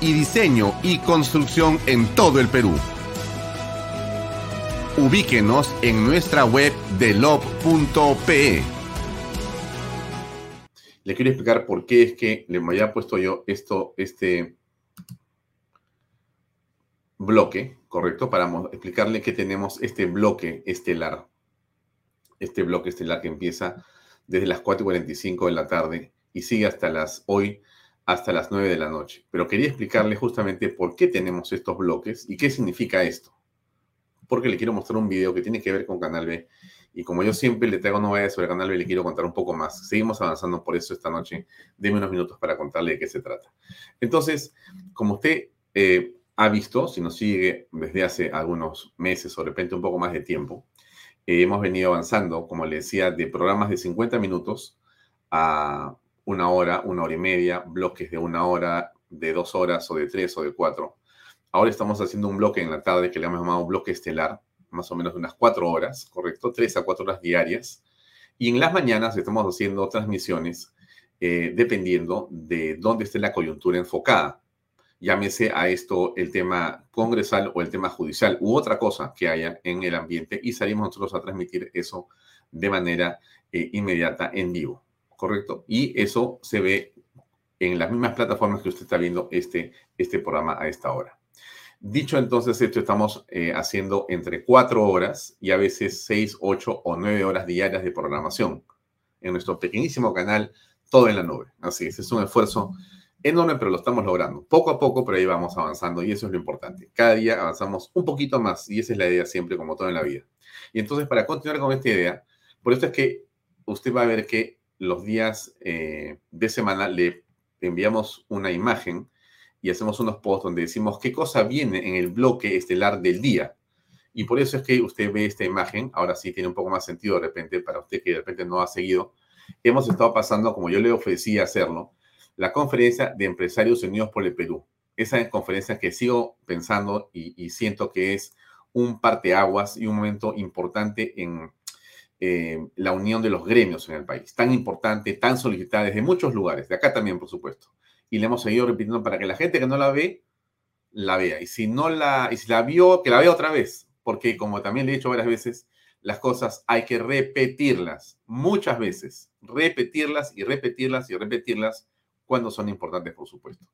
Y diseño y construcción en todo el Perú. Ubíquenos en nuestra web delop.pe. Le quiero explicar por qué es que le haya puesto yo esto, este bloque, ¿correcto? Para explicarle que tenemos este bloque estelar. Este bloque estelar que empieza desde las 4.45 de la tarde y sigue hasta las hoy, hasta las 9 de la noche. Pero quería explicarle justamente por qué tenemos estos bloques y qué significa esto porque le quiero mostrar un video que tiene que ver con Canal B. Y como yo siempre le traigo novedades sobre Canal B, le quiero contar un poco más. Seguimos avanzando por eso esta noche. Deme unos minutos para contarle de qué se trata. Entonces, como usted eh, ha visto, si nos sigue desde hace algunos meses o de repente un poco más de tiempo, eh, hemos venido avanzando, como le decía, de programas de 50 minutos a una hora, una hora y media, bloques de una hora, de dos horas o de tres o de cuatro Ahora estamos haciendo un bloque en la tarde que le hemos llamado bloque estelar, más o menos de unas cuatro horas, ¿correcto? Tres a cuatro horas diarias. Y en las mañanas estamos haciendo transmisiones eh, dependiendo de dónde esté la coyuntura enfocada. Llámese a esto el tema congresal o el tema judicial u otra cosa que haya en el ambiente y salimos nosotros a transmitir eso de manera eh, inmediata en vivo, ¿correcto? Y eso se ve en las mismas plataformas que usted está viendo este, este programa a esta hora. Dicho entonces esto, estamos eh, haciendo entre cuatro horas y a veces seis, ocho o nueve horas diarias de programación en nuestro pequeñísimo canal, todo en la nube. Así es, es un esfuerzo enorme, pero lo estamos logrando. Poco a poco, pero ahí vamos avanzando y eso es lo importante. Cada día avanzamos un poquito más y esa es la idea siempre, como todo en la vida. Y entonces, para continuar con esta idea, por eso es que usted va a ver que los días eh, de semana le enviamos una imagen y hacemos unos posts donde decimos qué cosa viene en el bloque estelar del día. Y por eso es que usted ve esta imagen, ahora sí tiene un poco más sentido de repente para usted que de repente no ha seguido. Hemos estado pasando, como yo le ofrecí hacerlo, la conferencia de empresarios unidos por el Perú. Esa conferencia que sigo pensando y, siento que es un parteaguas y un momento importante en eh, la unión de los gremios en el país. Tan importante, tan solicitada desde muchos lugares, de acá también, por supuesto y le hemos seguido repitiendo para que la gente que no la ve, la vea. Y si no la, y si la vio, que la vea otra vez. Porque como también le he dicho varias veces, las cosas hay que repetirlas muchas veces. Repetirlas y repetirlas y repetirlas cuando son importantes, por supuesto.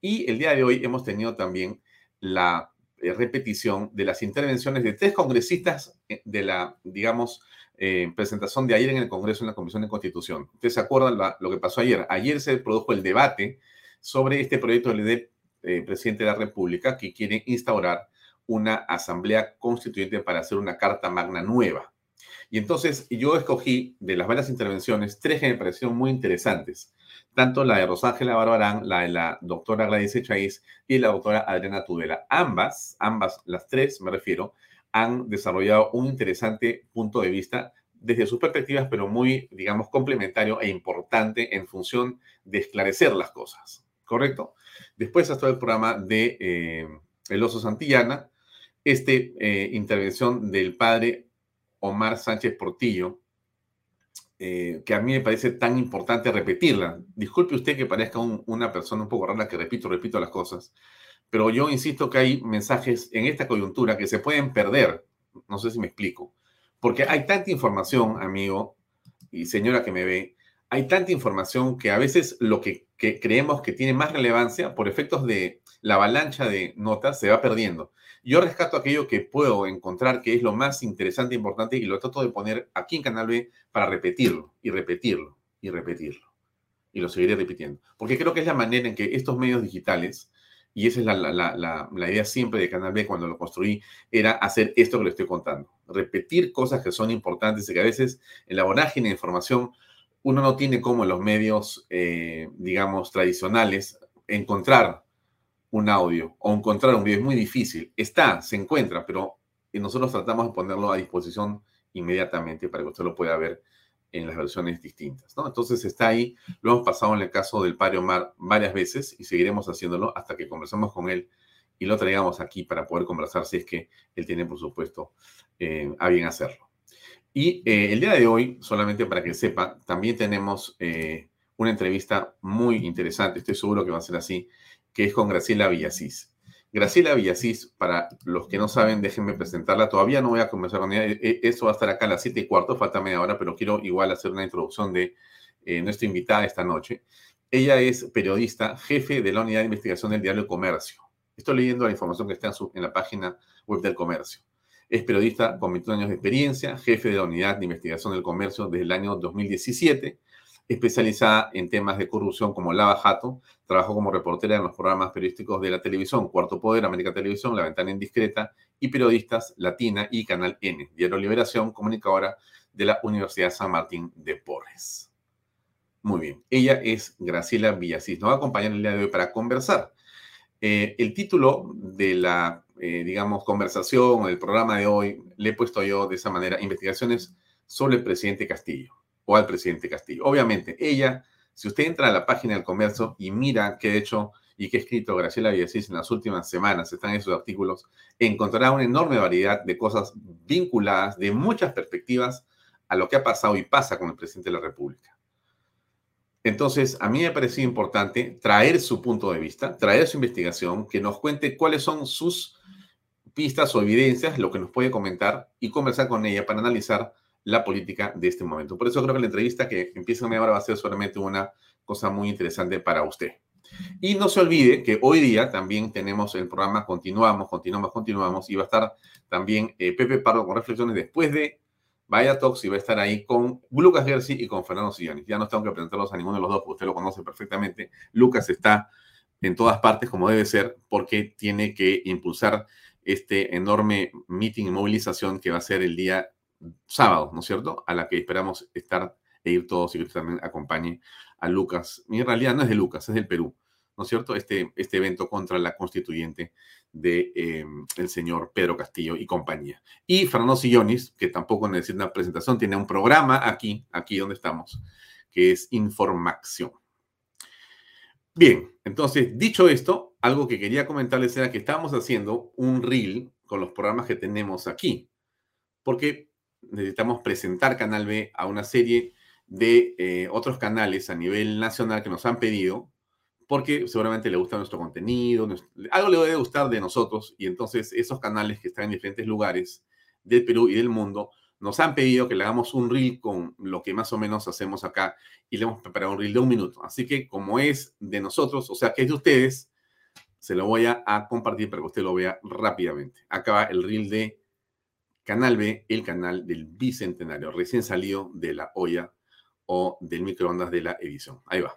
Y el día de hoy hemos tenido también la eh, repetición de las intervenciones de tres congresistas eh, de la, digamos, eh, presentación de ayer en el Congreso en la Comisión de Constitución. Ustedes se acuerdan lo que pasó ayer. Ayer se produjo el debate sobre este proyecto del eh, presidente de la República que quiere instaurar una asamblea constituyente para hacer una carta magna nueva. Y entonces yo escogí de las varias intervenciones tres que me parecieron muy interesantes, tanto la de Rosángela Barbarán, la de la doctora Gladys Echaíz y la doctora Adriana Tudela. Ambas, ambas, las tres me refiero, han desarrollado un interesante punto de vista desde sus perspectivas, pero muy, digamos, complementario e importante en función de esclarecer las cosas. ¿correcto? Después hasta el programa de eh, El Oso Santillana, esta eh, intervención del padre Omar Sánchez Portillo, eh, que a mí me parece tan importante repetirla. Disculpe usted que parezca una persona un poco rara que repito, repito las cosas, pero yo insisto que hay mensajes en esta coyuntura que se pueden perder. No sé si me explico. Porque hay tanta información, amigo y señora que me ve, hay tanta información que a veces lo que, creemos que tiene más relevancia por efectos de la avalancha de notas se va perdiendo. Yo rescato aquello que puedo encontrar que es lo más interesante e importante y lo trato de poner aquí en Canal B para repetirlo y repetirlo y repetirlo. Y lo seguiré repitiendo. Porque creo que es la manera en que estos medios digitales, y esa es la, idea siempre de Canal B cuando lo construí, era hacer esto que le estoy contando. Repetir cosas que son importantes y que a veces en la vorágine de información uno no tiene como en los medios, eh, digamos, tradicionales, encontrar un audio o encontrar un video es muy difícil. Está, se encuentra, pero nosotros tratamos de ponerlo a disposición inmediatamente para que usted lo pueda ver en las versiones distintas. ¿no? Entonces está ahí, lo hemos pasado en el caso del padre Omar varias veces y seguiremos haciéndolo hasta que conversemos con él y lo traigamos aquí para poder conversar si es que él tiene, por supuesto, eh, a bien hacerlo. Y eh, el día de hoy, solamente para que sepa, también tenemos eh, una entrevista muy interesante, estoy seguro que va a ser así, que es con Graciela Villasís. Graciela Villasís, para los que no saben, déjenme presentarla. Todavía no voy a comenzar con ella. E, e, eso va a estar acá a las 7 y cuarto, falta media hora, pero quiero igual hacer una introducción de eh, nuestra invitada esta noche. Ella es periodista, jefe de la unidad de investigación del diario Comercio. Estoy leyendo la información que está en, en la página web del Comercio. Es periodista con 21 años de experiencia, jefe de la unidad de investigación del comercio desde el año 2017 especializada en temas de corrupción como Lava Jato. Trabajó como reportera en los programas periodísticos de la televisión Cuarto Poder, América Televisión, La Ventana Indiscreta y Periodistas Latina y Canal N, Diario Liberación, comunicadora de la Universidad San Martín de Porres. Muy bien, ella es Graciela Villasís. Nos va a acompañar el día de hoy para conversar. Eh, el título de la, eh, digamos, conversación o del programa de hoy le he puesto yo de esa manera, investigaciones sobre el presidente Castillo o al presidente Castillo. Obviamente, ella, si usted entra a la página del comercio y mira qué ha hecho y qué ha escrito Graciela Villasís en las últimas semanas, están esos artículos, encontrará una enorme variedad de cosas vinculadas de muchas perspectivas a lo que ha pasado y pasa con el presidente de la República. Entonces, a mí me pareció importante traer su punto de vista, traer su investigación, que nos cuente cuáles son sus pistas o evidencias, lo que nos puede comentar y conversar con ella para analizar la política de este momento. Por eso creo que la entrevista que empieza ahora va a ser solamente una cosa muy interesante para usted. Y no se olvide que hoy día también tenemos el programa Continuamos, Continuamos, Continuamos, y va a estar también eh, Pepe Pardo con reflexiones después de Vaya Talks y va a estar ahí con Lucas Gersi y con Fernando Sillones. Ya no tengo que presentarlos a ninguno de los dos, porque usted lo conoce perfectamente. Lucas está en todas partes como debe ser, porque tiene que impulsar este enorme meeting y movilización que va a ser el día sábado, ¿no es cierto? A la que esperamos estar e ir todos y que también acompañe a Lucas. Y en realidad no es de Lucas, es del Perú, ¿no es cierto? Este, este evento contra la constituyente de em, señor Pedro Castillo y compañía. Y Fernando Sillonis, que tampoco necesita una presentación, tiene un programa aquí, aquí donde estamos, que es Información. Bien, entonces, dicho esto, algo que quería comentarles era que estamos haciendo un reel con los programas que tenemos aquí, porque necesitamos presentar Canal B a una serie de eh, otros canales a nivel nacional que nos han pedido, porque seguramente le gusta nuestro contenido, algo le debe gustar de nosotros, y entonces esos canales que están en diferentes lugares del Perú y del mundo nos han pedido que le hagamos un reel con lo que más o menos hacemos acá y le hemos preparado un reel de un minuto. Así que como es de nosotros, o sea que es de ustedes, se lo voy a, a compartir para que usted lo vea rápidamente. Acá va el reel de Canal B, el canal del Bicentenario, recién salido de la olla o del microondas de la edición. Ahí va.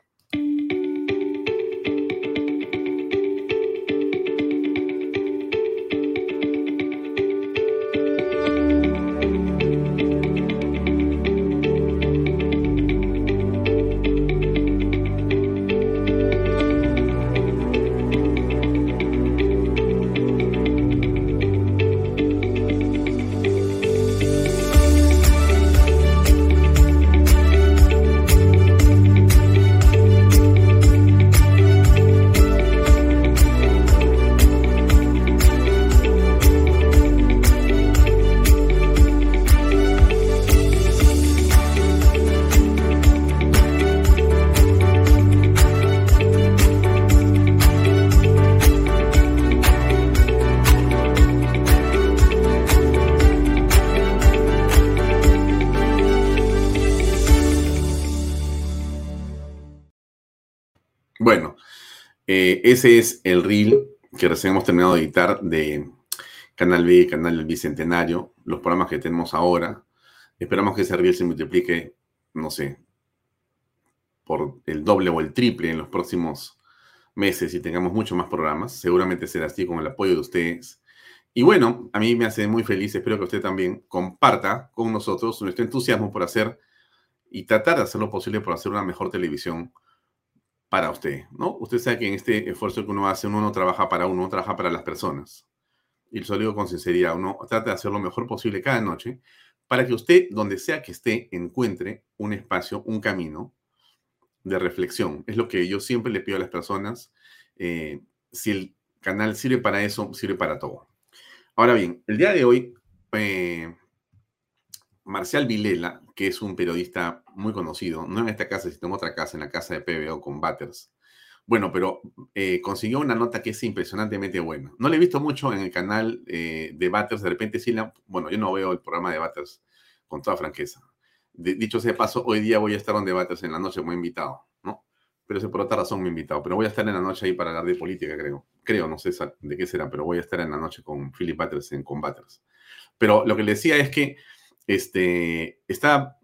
Eh, ese es el reel que recién hemos terminado de editar de Canal B, Canal del Bicentenario, los programas que tenemos ahora. Esperamos que ese reel se multiplique, no sé, por el doble o el triple en los próximos meses y tengamos muchos más programas. Seguramente será así con el apoyo de ustedes. Y bueno, a mí me hace muy feliz, espero que usted también comparta con nosotros nuestro entusiasmo por hacer y tratar de hacer lo posible por hacer una mejor televisión para usted, ¿no? Usted sabe que en este esfuerzo que uno hace, uno no trabaja para uno, uno trabaja para las personas. Y lo digo con sinceridad, uno trata de hacer lo mejor posible cada noche para que usted, donde sea que esté, encuentre un espacio, un camino de reflexión. Es lo que yo siempre le pido a las personas. Eh, si el canal sirve para eso, sirve para todo. Ahora bien, el día de hoy, eh, Marcial Vilela, que es un periodista muy conocido, no en esta casa, sino en otra casa, en la casa de PBO con Batters. Bueno, pero eh, consiguió una nota que es impresionantemente buena. No le he visto mucho en el canal eh, de Batters, de repente sí la... Bueno, yo no veo el programa de Batters con toda franqueza. dicho sea paso, hoy día voy a estar donde Batters en la noche como invitado, ¿no? Pero eso por otra razón me he invitado. Pero voy a estar en la noche ahí para hablar de política, creo. Creo, no sé de qué será, pero voy a estar en la noche con Philip Batters en Combaters. Pero lo que le decía es que este, estaba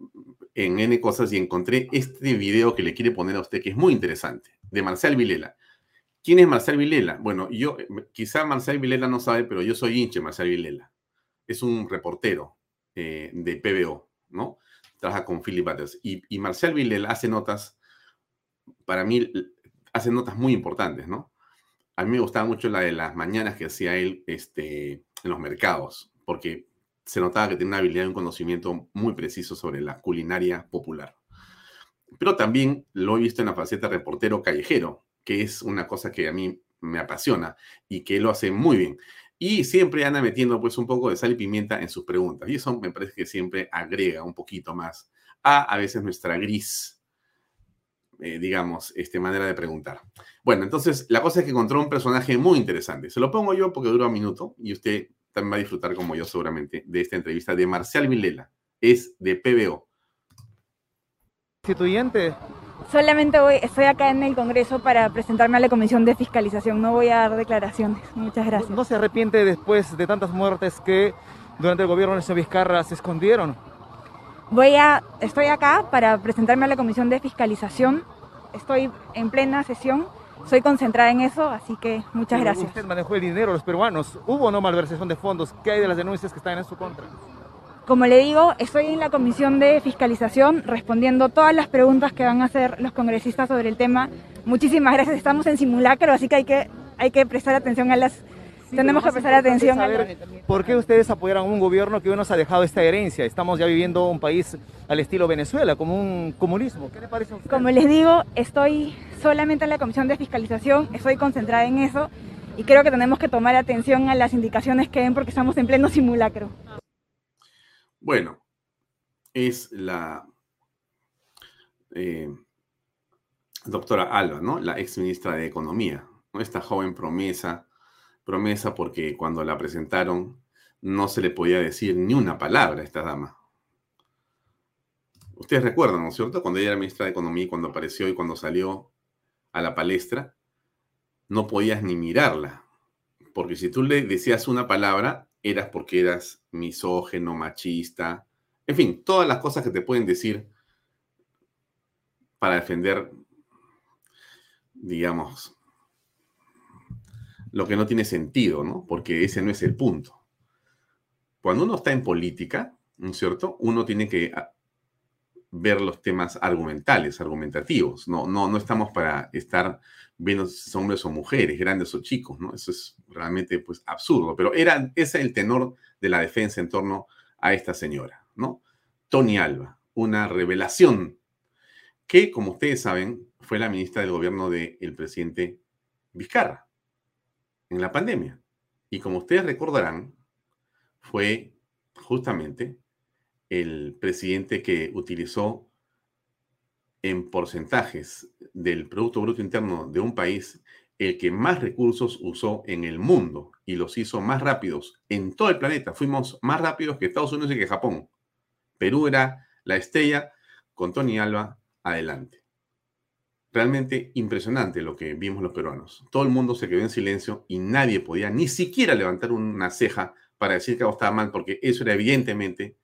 en N cosas y encontré este video que le quiere poner a usted, que es muy interesante, de Marcel Vilela. ¿Quién es Marcel Vilela? Bueno, yo, quizá Marcel Vilela no sabe, pero yo soy hinche Marcel Vilela. Es un reportero eh, de PBO, ¿no? Trabaja con Philip Butters. Y, y Marcel Vilela hace notas, para mí, hace notas muy importantes, ¿no? A mí me gustaba mucho la de las mañanas que hacía él este, en los mercados, porque se notaba que tenía una habilidad y un conocimiento muy preciso sobre la culinaria popular. Pero también lo he visto en la faceta reportero callejero, que es una cosa que a mí me apasiona y que lo hace muy bien. Y siempre anda metiendo pues un poco de sal y pimienta en sus preguntas. Y eso me parece que siempre agrega un poquito más a a veces nuestra gris, eh, digamos, este, manera de preguntar. Bueno, entonces la cosa es que encontró un personaje muy interesante. Se lo pongo yo porque dura un minuto y usted también va a disfrutar como yo seguramente de esta entrevista de Marcial Vilela. Es de PBO. ¿Constituyente? Solamente voy, estoy acá en el Congreso para presentarme a la Comisión de Fiscalización. No voy a dar declaraciones. Muchas gracias. ¿No, se arrepiente después de tantas muertes que durante el gobierno de señor Vizcarra se escondieron? Voy a, estoy acá para presentarme a la Comisión de Fiscalización. Estoy en plena sesión soy concentrada en eso, así que muchas gracias. Usted manejó el dinero, los peruanos. ¿Hubo o no malversación de fondos? ¿Qué hay de las denuncias que están en su contra? Como le digo, estoy en la comisión de fiscalización respondiendo todas las preguntas que van a hacer los congresistas sobre el tema. Muchísimas gracias. Estamos en simulacro, así que hay que, hay que prestar atención a las tenemos que prestar atención. A ¿Por qué ustedes apoyaron un gobierno que hoy nos ha dejado esta herencia? Estamos ya viviendo un país al estilo Venezuela, como un comunismo. ¿Qué le parece a usted? Como les digo, estoy solamente en la comisión de fiscalización, estoy concentrada en eso y creo que tenemos que tomar atención a las indicaciones que den porque estamos en pleno simulacro. Bueno, es la eh, doctora Alba, ¿no? La ex ministra de Economía, ¿no? esta joven promesa promesa porque cuando la presentaron no se le podía decir ni una palabra a esta dama. Ustedes recuerdan, ¿no es cierto? Cuando ella era ministra de Economía cuando apareció y cuando salió a la palestra, no podías ni mirarla. Porque si tú le decías una palabra, eras porque eras misógeno, machista, en fin, todas las cosas que te pueden decir para defender, digamos, lo que no tiene sentido, ¿no? Porque ese no es el punto. Cuando uno está en política, ¿no es cierto? Uno tiene que ver los temas argumentales, argumentativos. No, no, no estamos para estar viendo si son hombres o mujeres, grandes o chicos, ¿no? Eso es realmente pues absurdo. Pero era, ese es el tenor de la defensa en torno a esta señora, ¿no? Tony Alba, una revelación que, como ustedes saben, fue la ministra del gobierno del presidente Vizcarra en la pandemia. Y como ustedes recordarán, fue justamente el presidente que utilizó en porcentajes del Producto Bruto Interno de un país el que más recursos usó en el mundo y los hizo más rápidos en todo el planeta. Fuimos más rápidos que Estados Unidos y que Japón. Perú era la estrella con Tony Alba adelante. realmente impresionante lo que vimos los peruanos. Todo el mundo se quedó en silencio y nadie podía ni siquiera levantar una ceja para decir que algo estaba mal, porque eso era evidentemente,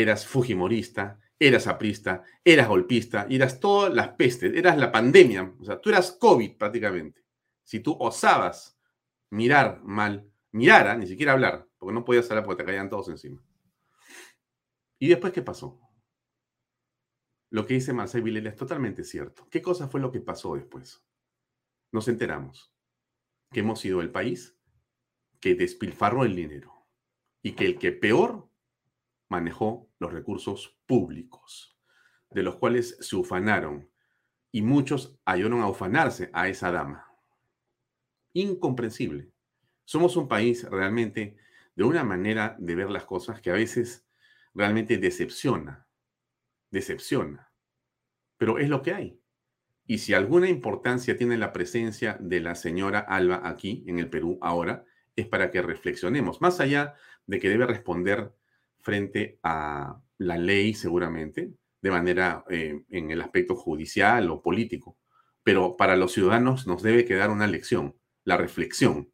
eras fujimorista, eras aprista, eras golpista, eras todas las pestes, eras la pandemia, o sea, tú eras COVID prácticamente. Si tú osabas mirar mal, mirara, ni siquiera hablar, porque no podías hablar porque te caían todos encima. ¿Y después qué pasó? Lo que dice Marcel Vilela es totalmente cierto. ¿Qué cosa fue lo que pasó después? Nos enteramos que hemos sido el país que despilfarró el dinero y que el que peor manejó los recursos públicos, de los cuales se ufanaron y muchos ayudaron a ufanarse a esa dama. Incomprensible. Somos un país realmente de una manera de ver las cosas que a veces realmente decepciona, decepciona, pero es lo que hay. Y si alguna importancia tiene la presencia de la señora Alba aquí en el Perú ahora, es para que reflexionemos, más allá de que debe responder frente a la ley seguramente, de manera eh, en el aspecto judicial o político, pero para los ciudadanos nos debe quedar una lección, la reflexión.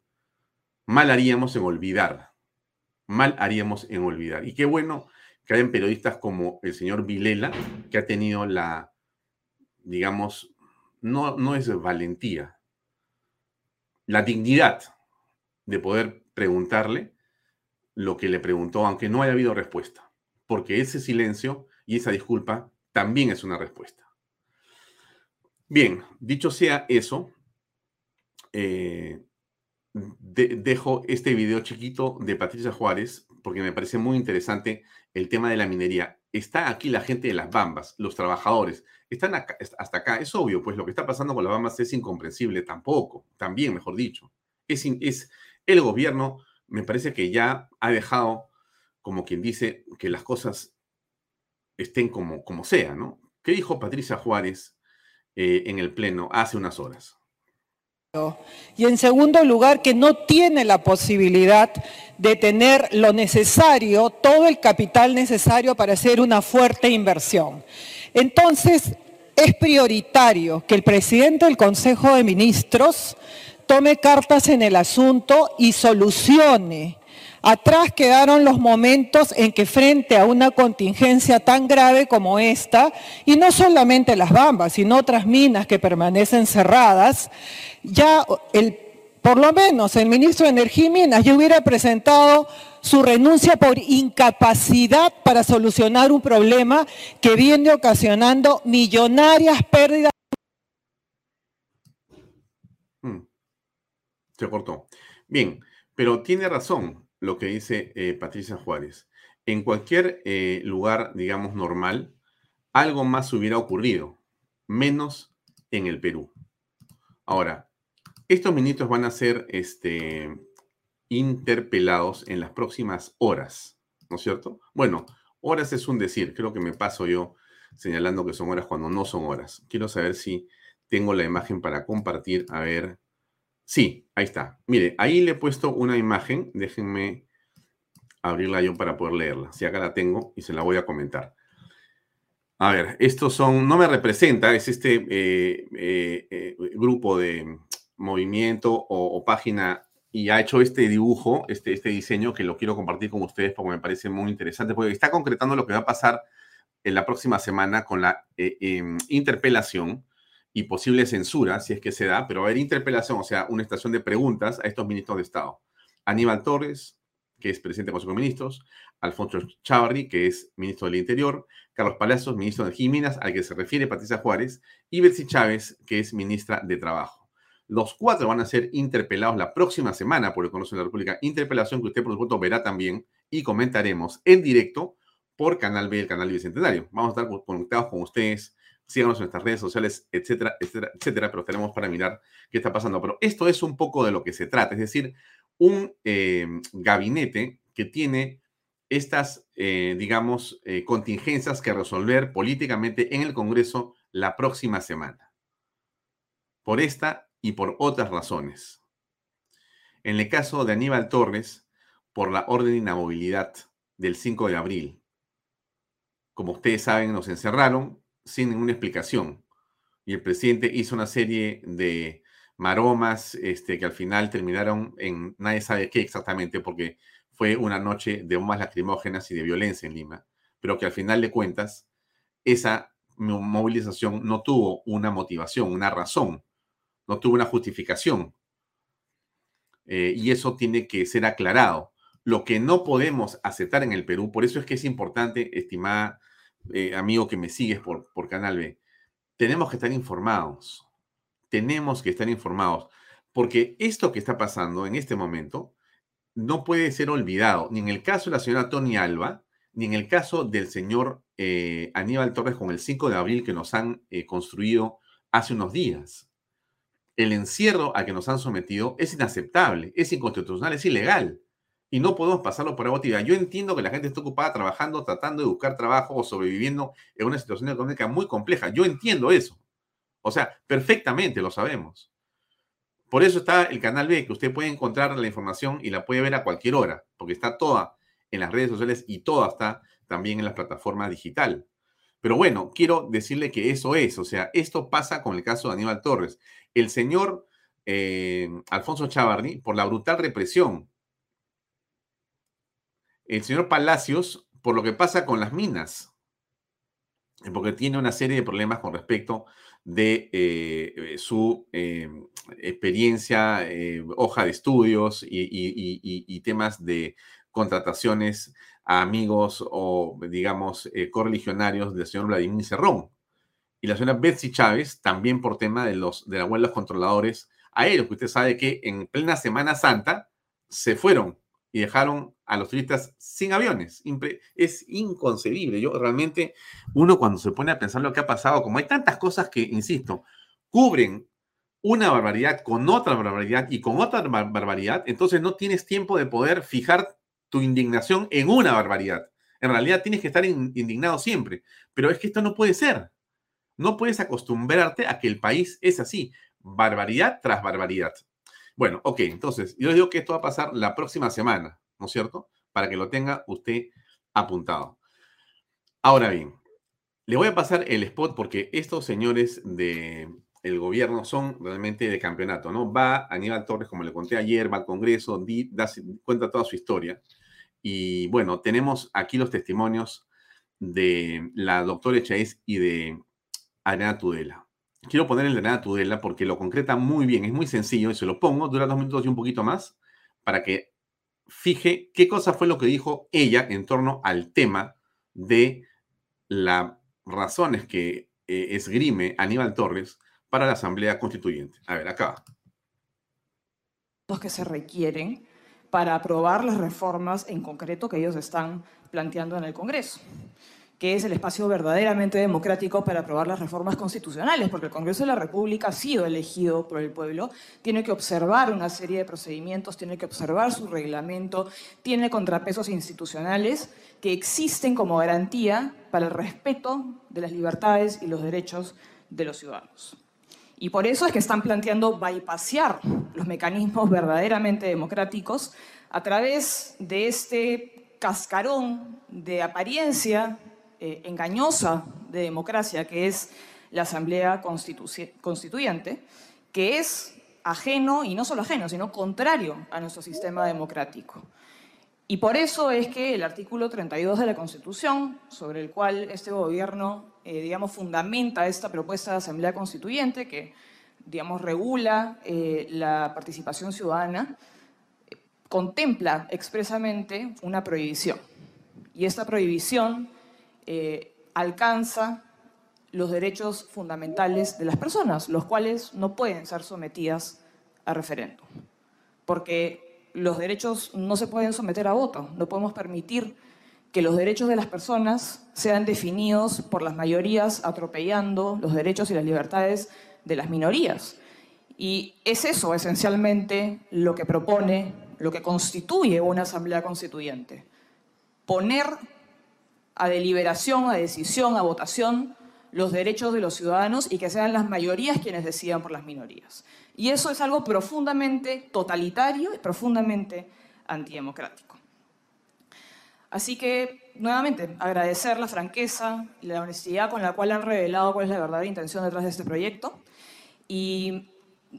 Mal haríamos en olvidar, mal haríamos en olvidar. Y qué bueno que hayan periodistas como el señor Vilela, que ha tenido la, digamos, no, no es valentía, la dignidad de poder preguntarle lo que le preguntó, aunque no haya habido respuesta, porque ese silencio y esa disculpa también es una respuesta. Bien, dicho sea eso, eh, dejo este video chiquito de Patricia Juárez porque me parece muy interesante el tema de la minería. Está aquí la gente de las Bambas, los trabajadores, están hasta acá. Es obvio, pues lo que está pasando con las Bambas es incomprensible tampoco, también, mejor dicho. Es, es, el gobierno me parece que ya ha dejado, como quien dice, que las cosas estén como, como sea, ¿no? ¿Qué dijo Patricia Juárez eh, en el Pleno hace unas horas? Y en segundo lugar, que no tiene la posibilidad de tener lo necesario, todo el capital necesario para hacer una fuerte inversión. Entonces, es prioritario que el presidente del Consejo de Ministros tome cartas en el asunto y solucione. Atrás quedaron los momentos en que frente a una contingencia tan grave como esta, y no solamente las bambas, sino otras minas que permanecen cerradas, ya el, por lo menos el ministro de Energía y Minas ya hubiera presentado su renuncia por incapacidad para solucionar un problema que viene ocasionando millonarias pérdidas. Se cortó. Bien, pero tiene razón lo que dice eh, Patricia Juárez. En cualquier eh, lugar, digamos, normal, algo más hubiera ocurrido, menos en el Perú. Ahora, estos ministros van a ser este, interpelados en las próximas horas, ¿no es cierto? Bueno, horas es un decir, creo que me paso yo señalando que son horas cuando no son horas. Quiero saber si tengo la imagen para compartir. A ver, Sí, ahí está. Mire, ahí le he puesto una imagen. Déjenme abrirla yo para poder leerla. Si acá la tengo y se la voy a comentar. A ver, estos son, no me representa, es este eh, eh, eh, grupo de movimiento o, página y ha hecho este dibujo, este, este diseño que lo quiero compartir con ustedes porque me parece muy interesante, porque está concretando lo que va a pasar en la próxima semana con la em, interpelación y posible censura, si es que se da, pero va a haber interpelación, o sea, una estación de preguntas a estos ministros de Estado. Aníbal Torres, que es presidente del Consejo de Ministros, Alfonso Chavarri, que es ministro del Interior, Carlos Palacios, ministro de Energía Minas, al que se refiere Patricia Juárez, y Betsy Chávez, que es ministra de Trabajo. Los cuatro van a ser interpelados la próxima semana por el Consejo de la República. Interpelación que usted, por supuesto, verá también y comentaremos en directo por Canal B, el canal Bicentenario. Vamos a estar conectados con ustedes síganos en nuestras redes sociales, etcétera, etcétera, etcétera, pero tenemos para mirar qué está pasando. Pero esto es un poco de lo que se trata, es decir, un eh, gabinete que tiene estas, eh, digamos, eh, contingencias que resolver políticamente en el Congreso la próxima semana. Por esta y por otras razones. En el caso de Aníbal Torres, por la orden de inamovilidad del 5 de abril. Como ustedes saben, nos encerraron, sin ninguna explicación. y el presidente hizo una serie de maromas este, que al final terminaron en nadie sabe qué exactamente, porque fue una noche de bombas lacrimógenas y de violencia en Lima, pero que al final de cuentas esa movilización no tuvo una motivación, una razón, no tuvo una justificación. Eh, y eso tiene que ser aclarado. Lo que no podemos aceptar en el Perú, por eso es que es importante, estimada eh, amigo que me sigues por, por Canal B, tenemos que estar informados. Tenemos que estar informados. Porque esto que está pasando en este momento no puede ser olvidado, ni en el caso de la señora Tony Alba, ni en el caso del señor eh, Aníbal Torres con el 5 de abril que nos han eh, construido hace unos días. El encierro a que nos han sometido es inaceptable, es inconstitucional, es ilegal. Y no podemos pasarlo por agua tibia. Yo entiendo que la gente está ocupada trabajando, tratando de buscar trabajo o sobreviviendo en una situación económica muy compleja. Yo entiendo eso. O sea, perfectamente lo sabemos. Por eso está el canal B, que usted puede encontrar la información y la puede ver a cualquier hora, porque está toda en las redes sociales y toda está también en las plataformas digital. Pero bueno, quiero decirle que eso es, o sea, esto pasa con el caso de Aníbal Torres. El señor eh, Alfonso Chavarri, por la brutal represión. El señor Palacios, por lo que pasa con las minas, porque tiene una serie de problemas con respecto de eh, su eh, experiencia, hoja de estudios y temas de contrataciones a amigos o, digamos, eh, correligionarios del señor Vladimir Cerrón. Y la señora Betsy Chávez, también por tema de, los, de la huelga de controladores aéreos, que usted sabe que en plena Semana Santa se fueron y dejaron a los turistas sin aviones. Es inconcebible. Yo realmente, uno cuando se pone a pensar lo que ha pasado, como hay tantas cosas que, insisto, cubren una barbaridad con otra barbaridad y con otra barbaridad, entonces no tienes tiempo de poder fijar tu indignación en una barbaridad. En realidad tienes que estar indignado siempre, pero es que esto no puede ser. No puedes acostumbrarte a que el país es así, barbaridad tras barbaridad. Bueno, ok, entonces yo digo que esto va a pasar la próxima semana, ¿no es cierto? Para que lo tenga usted apuntado. Ahora bien, le voy a pasar el spot porque estos señores de el gobierno son realmente de campeonato, ¿no? Va Aníbal Torres, como le conté ayer, va al Congreso, da, cuenta toda su historia. Y bueno, tenemos aquí los testimonios de la doctora Echaíz y de Ariana Tudela. Quiero poner el de Ariana Tudela porque lo concreta muy bien, es muy sencillo y se lo pongo, dura dos minutos y un poquito más, para que fije qué cosa fue lo que dijo ella en torno al tema de las razones que eh, esgrime Aníbal Torres para la Asamblea Constituyente. A ver, acá. Los que se requieren para aprobar las reformas en concreto que ellos están planteando en el Congreso que es el espacio verdaderamente democrático para aprobar las reformas constitucionales, porque el Congreso de la República ha sido elegido por el pueblo, tiene que observar una serie de procedimientos, tiene que observar su reglamento, tiene contrapesos institucionales que existen como garantía para el respeto de las libertades y los derechos de los ciudadanos. Y por eso es que están planteando bypasear los mecanismos verdaderamente democráticos a través de este cascarón de apariencia eh, engañosa de democracia que es la Asamblea Constituyente, que es ajeno, y no solo ajeno, sino contrario a nuestro sistema democrático. Y por eso es que el artículo 32 de la Constitución, sobre el cual este gobierno, eh, digamos, fundamenta esta propuesta de Asamblea Constituyente, que, digamos, regula eh, la participación ciudadana, contempla expresamente una prohibición. Y esta prohibición eh, alcanza los derechos fundamentales de las personas, los cuales no pueden ser sometidas a referéndum. Porque los derechos no se pueden someter a voto. No podemos permitir que los derechos de las personas sean definidos por las mayorías atropellando los derechos y las libertades de las minorías. Y es eso esencialmente lo que propone, lo que constituye una asamblea constituyente. Poner a deliberación, a decisión, a votación los derechos de los ciudadanos y que sean las mayorías quienes decidan por las minorías. Y eso es algo profundamente totalitario y profundamente antidemocrático. Así que, nuevamente, agradecer la franqueza y la honestidad con la cual han revelado cuál es la verdadera intención detrás de este proyecto. Y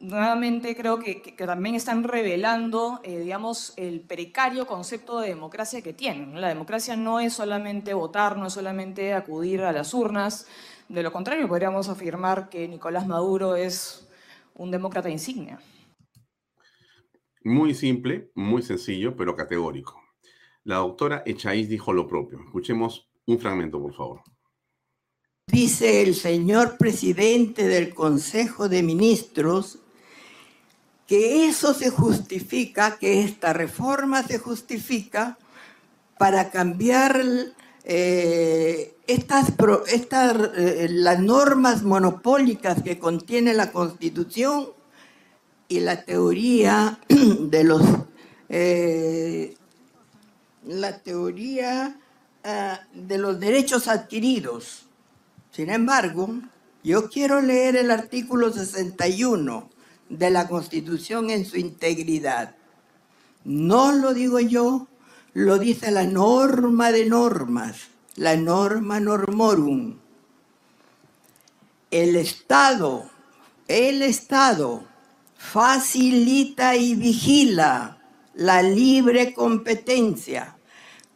nuevamente creo que, también están revelando, eh, digamos, el precario concepto de democracia que tienen. La democracia no es solamente votar, no es solamente acudir a las urnas. De lo contrario, podríamos afirmar que Nicolás Maduro es un demócrata insignia. Muy simple, muy sencillo, pero categórico. La doctora Echaíz dijo lo propio. Escuchemos un fragmento, por favor. Dice el señor presidente del Consejo de Ministros que eso se justifica, que esta reforma se justifica para cambiar eh, estas, eh, las normas monopólicas que contiene la Constitución y la teoría de los eh, la teoría de los derechos adquiridos. Sin embargo, yo quiero leer el artículo 61 de la Constitución en su integridad. No lo digo yo, lo dice la norma de normas, la norma normorum. El Estado, el Estado facilita y vigila la libre competencia,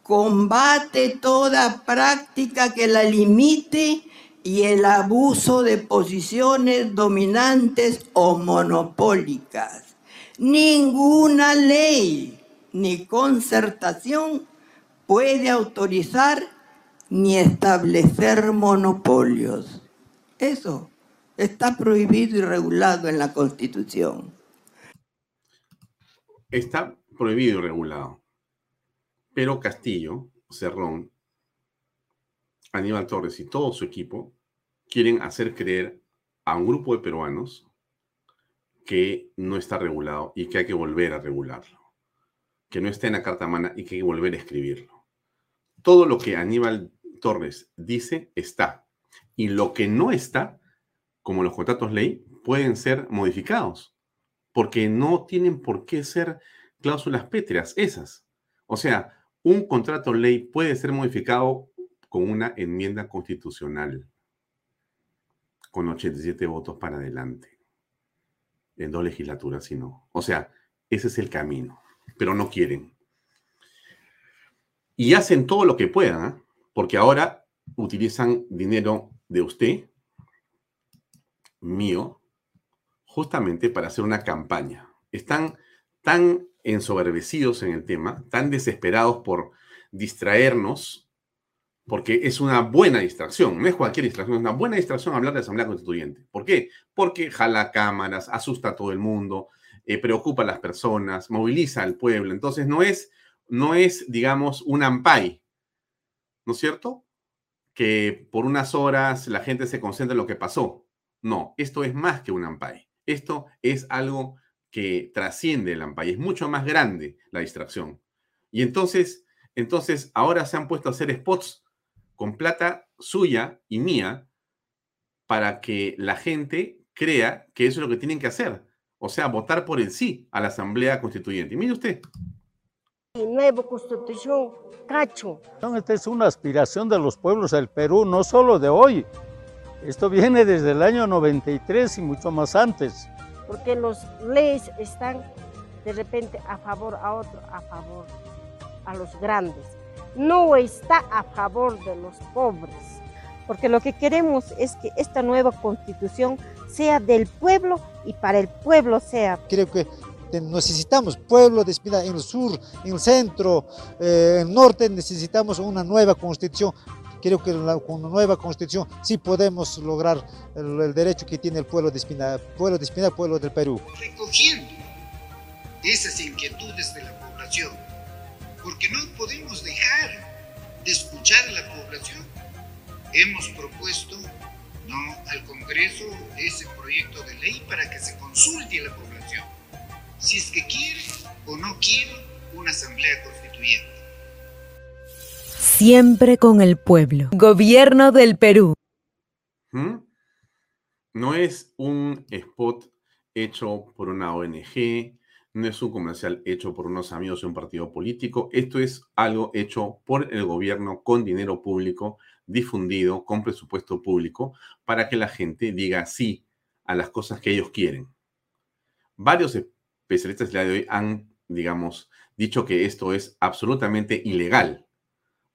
combate toda práctica que la limite y el abuso de posiciones dominantes o monopólicas. Ninguna ley ni concertación puede autorizar ni establecer monopolios. Eso está prohibido y regulado en la Constitución. Está prohibido y regulado. Pero Castillo, Cerrón, Aníbal Torres y todo su equipo quieren hacer creer a un grupo de peruanos que no está regulado y que hay que volver a regularlo, que no está en la carta mana y que hay que volver a escribirlo. Todo lo que Aníbal Torres dice está y lo que no está, como los contratos ley, pueden ser modificados porque no tienen por qué ser cláusulas pétreas esas. O sea, un contrato ley puede ser modificado con una enmienda constitucional con 87 votos para adelante. En dos legislaturas, si no. O sea, ese es el camino, pero no quieren. Y hacen todo lo que puedan, ¿ah? porque ahora utilizan dinero de usted, mío, justamente para hacer una campaña. Están tan ensoberbecidos en el tema, tan desesperados por distraernos porque es una buena distracción, no es cualquier distracción, es una buena distracción hablar de Asamblea Constituyente. ¿Por qué? Porque jala cámaras, asusta a todo el mundo, eh, preocupa a las personas, moviliza al pueblo. Entonces no es, no es, digamos, un ampay, ¿no es cierto? Que por unas horas la gente se concentra en lo que pasó. No, esto es más que un ampay. Esto es algo que trasciende el ampay, es mucho más grande la distracción. Y entonces, entonces ahora se han puesto a hacer spots con plata suya y mía para que la gente crea que eso es lo que tienen que hacer. O sea, votar por el sí a la Asamblea Constituyente. Y mire usted. Nueva Constitución, cacho. Esta es una aspiración de los pueblos del Perú, no solo de hoy. Esto viene desde el año 93 y mucho más antes. Porque los leyes están de repente a favor a otro, a favor a los grandes no está a favor de los pobres. Porque lo que queremos es que esta nueva constitución sea del pueblo y para el pueblo sea. Creo que necesitamos pueblo de Espina en el sur, en el centro, eh, en el norte necesitamos una nueva constitución. Creo que con una nueva constitución sí podemos lograr el, derecho que tiene el pueblo de Espina, pueblo de Espina, pueblo del Perú. Recogiendo esas inquietudes de la población porque no podemos dejar de escuchar a la población. Hemos propuesto ¿no? al Congreso ese proyecto de ley para que se consulte a la población si es que quiere o no quiere una asamblea constituyente. Siempre con el pueblo. Gobierno del Perú. ¿Mm? No es un spot hecho por una ONG, no es un comercial hecho por unos amigos de un partido político, esto es algo hecho por el gobierno con dinero público, difundido con presupuesto público, para que la gente diga sí a las cosas que ellos quieren. Varios especialistas de hoy han, digamos, dicho que esto es absolutamente ilegal.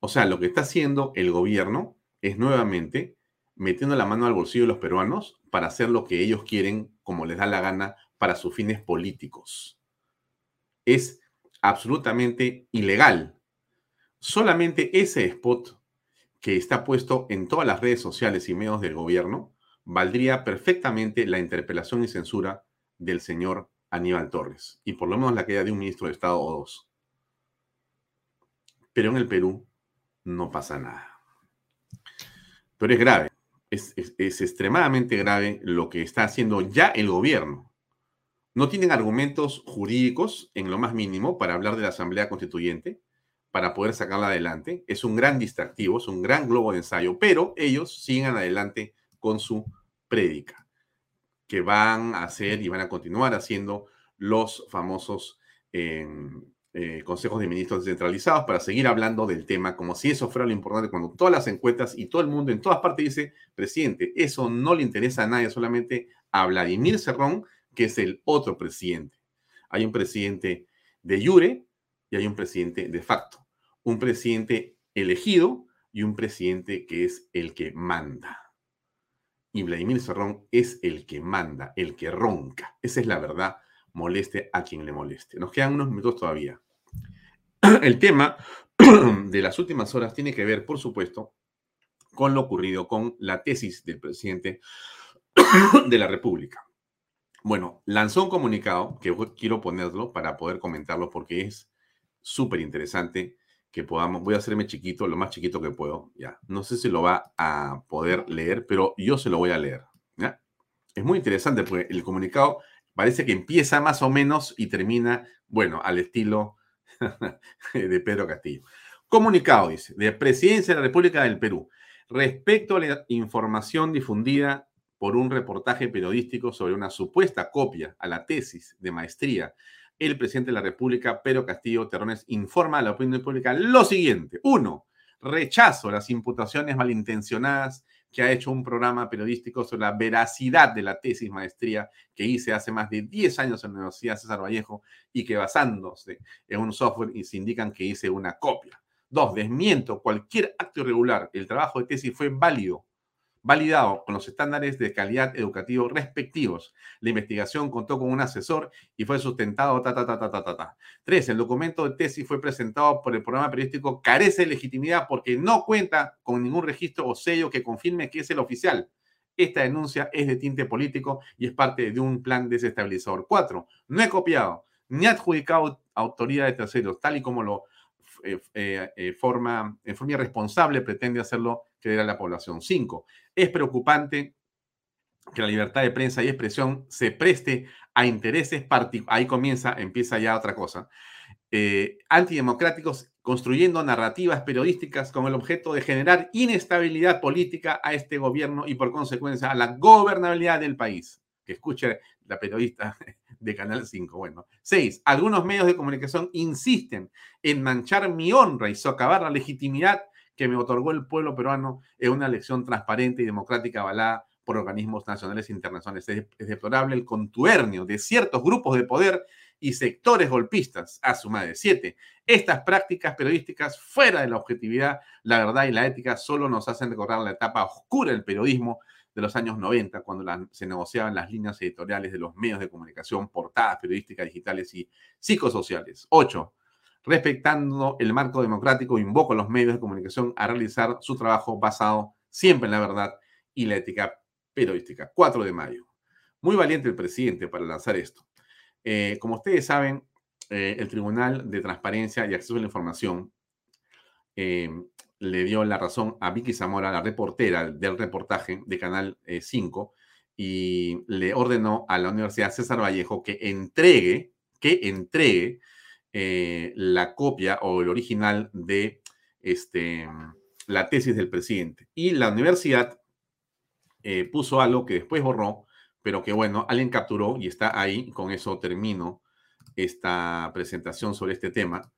O sea, lo que está haciendo el gobierno es nuevamente metiendo la mano al bolsillo de los peruanos para hacer lo que ellos quieren, como les da la gana, para sus fines políticos es absolutamente ilegal. Solamente ese spot que está puesto en todas las redes sociales y medios del gobierno valdría perfectamente la interpelación y censura del señor Aníbal Torres y por lo menos la queda de un ministro de Estado o dos. Pero en el Perú no pasa nada. Pero es grave, es, es extremadamente grave lo que está haciendo ya el gobierno no tienen argumentos jurídicos en lo más mínimo para hablar de la Asamblea Constituyente, para poder sacarla adelante. Es un gran distractivo, es un gran globo de ensayo, pero ellos siguen adelante con su prédica, que van a hacer y van a continuar haciendo los famosos em, eh, consejos de ministros descentralizados para seguir hablando del tema como si eso fuera lo importante cuando todas las encuestas y todo el mundo en todas partes dice, presidente, eso no le interesa a nadie, solamente a Vladimir Cerrón que es el otro presidente. Hay un presidente de jure y hay un presidente de facto. Un presidente elegido y un presidente que es el que manda. Y Vladimir Serrón es el que manda, el que ronca. Esa es la verdad, moleste a quien le moleste. Nos quedan unos minutos todavía. El tema de las últimas horas tiene que ver, por supuesto, con lo ocurrido con la tesis del presidente de la República. Bueno, lanzó un comunicado que quiero ponerlo para poder comentarlo porque es súper interesante que podamos, voy a hacerme chiquito, lo más chiquito que puedo, ya. No sé si lo va a poder leer, pero yo se lo voy a leer. Es muy interesante porque el comunicado parece que empieza más o menos y termina, bueno, al estilo de Pedro Castillo. Comunicado, dice, de Presidencia de la República del Perú. Respecto a la información difundida por un reportaje periodístico sobre una supuesta copia a la tesis de maestría. El presidente de la República, Pedro Castillo Terrones, informa a la opinión pública lo siguiente. Uno, rechazo las imputaciones malintencionadas que ha hecho un programa periodístico sobre la veracidad de la tesis maestría que hice hace más de 10 años en la Universidad César Vallejo y que basándose en un software se indican que hice una copia. Dos, desmiento cualquier acto irregular. El trabajo de tesis fue válido validado con los estándares de calidad educativo respectivos. La investigación contó con un asesor y fue sustentado ta, ta, ta, Tres, el documento de tesis fue presentado por el programa periodístico carece de legitimidad porque no cuenta con ningún registro o sello que confirme que es el oficial. Esta denuncia es de tinte político y es parte de un plan desestabilizador. Cuatro, no he copiado ni adjudicado autoría de terceros, tal y como lo eh, eh, eh, forma, en forma irresponsable pretende hacerlo creer a la población. Cinco, es preocupante que la libertad de prensa y expresión se preste a intereses particulares. Ahí comienza, empieza ya otra cosa. Antidemocráticos construyendo narrativas periodísticas con el objeto de generar inestabilidad política a este gobierno y por consecuencia a la gobernabilidad del país. Que escuche la periodista de Canal 5. Bueno, seis, algunos medios de comunicación insisten en manchar mi honra y socavar la legitimidad que me otorgó el pueblo peruano en una elección transparente y democrática avalada por organismos nacionales e internacionales. Es, deplorable el contubernio de ciertos grupos de poder y sectores golpistas. A su madre. Siete, estas prácticas periodísticas fuera de la objetividad, la verdad y la ética solo nos hacen recordar la etapa oscura del periodismo de los años 90, cuando se negociaban las líneas editoriales de los medios de comunicación, portadas periodísticas digitales y psicosociales. Ocho, respetando el marco democrático, invoco a los medios de comunicación a realizar su trabajo basado siempre en la verdad y la ética periodística. 4 de mayo. Muy valiente el presidente para lanzar esto. Eh, como ustedes saben, eh, el Tribunal de Transparencia y Acceso a la Información eh, le dio la razón a Vicky Zamora, la reportera del reportaje de Canal 5, y le ordenó a la Universidad César Vallejo que entregue, que entregue eh, la copia o el original de este, la tesis del presidente. Y la universidad eh, puso algo que después borró, pero que bueno, alguien capturó y está ahí, con eso termino esta presentación sobre este tema,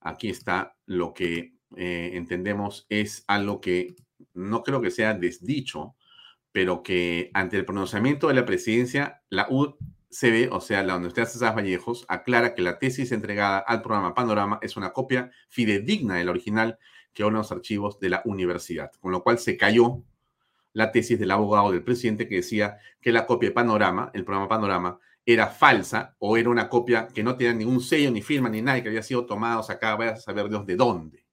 aquí está lo que eh, entendemos es algo que no creo que sea desdicho, pero que ante el pronunciamiento de la presidencia, la UCB, o sea, la Universidad César Vallejos, aclara que la tesis entregada al programa Panorama es una copia fidedigna del original que en los archivos de la universidad, con lo cual se cayó la tesis del abogado del presidente que decía que la copia Panorama, el programa Panorama, era falsa o era una copia que no tenía ningún sello, ni firma, ni nada, que había sido tomada o vaya a saber Dios de dónde.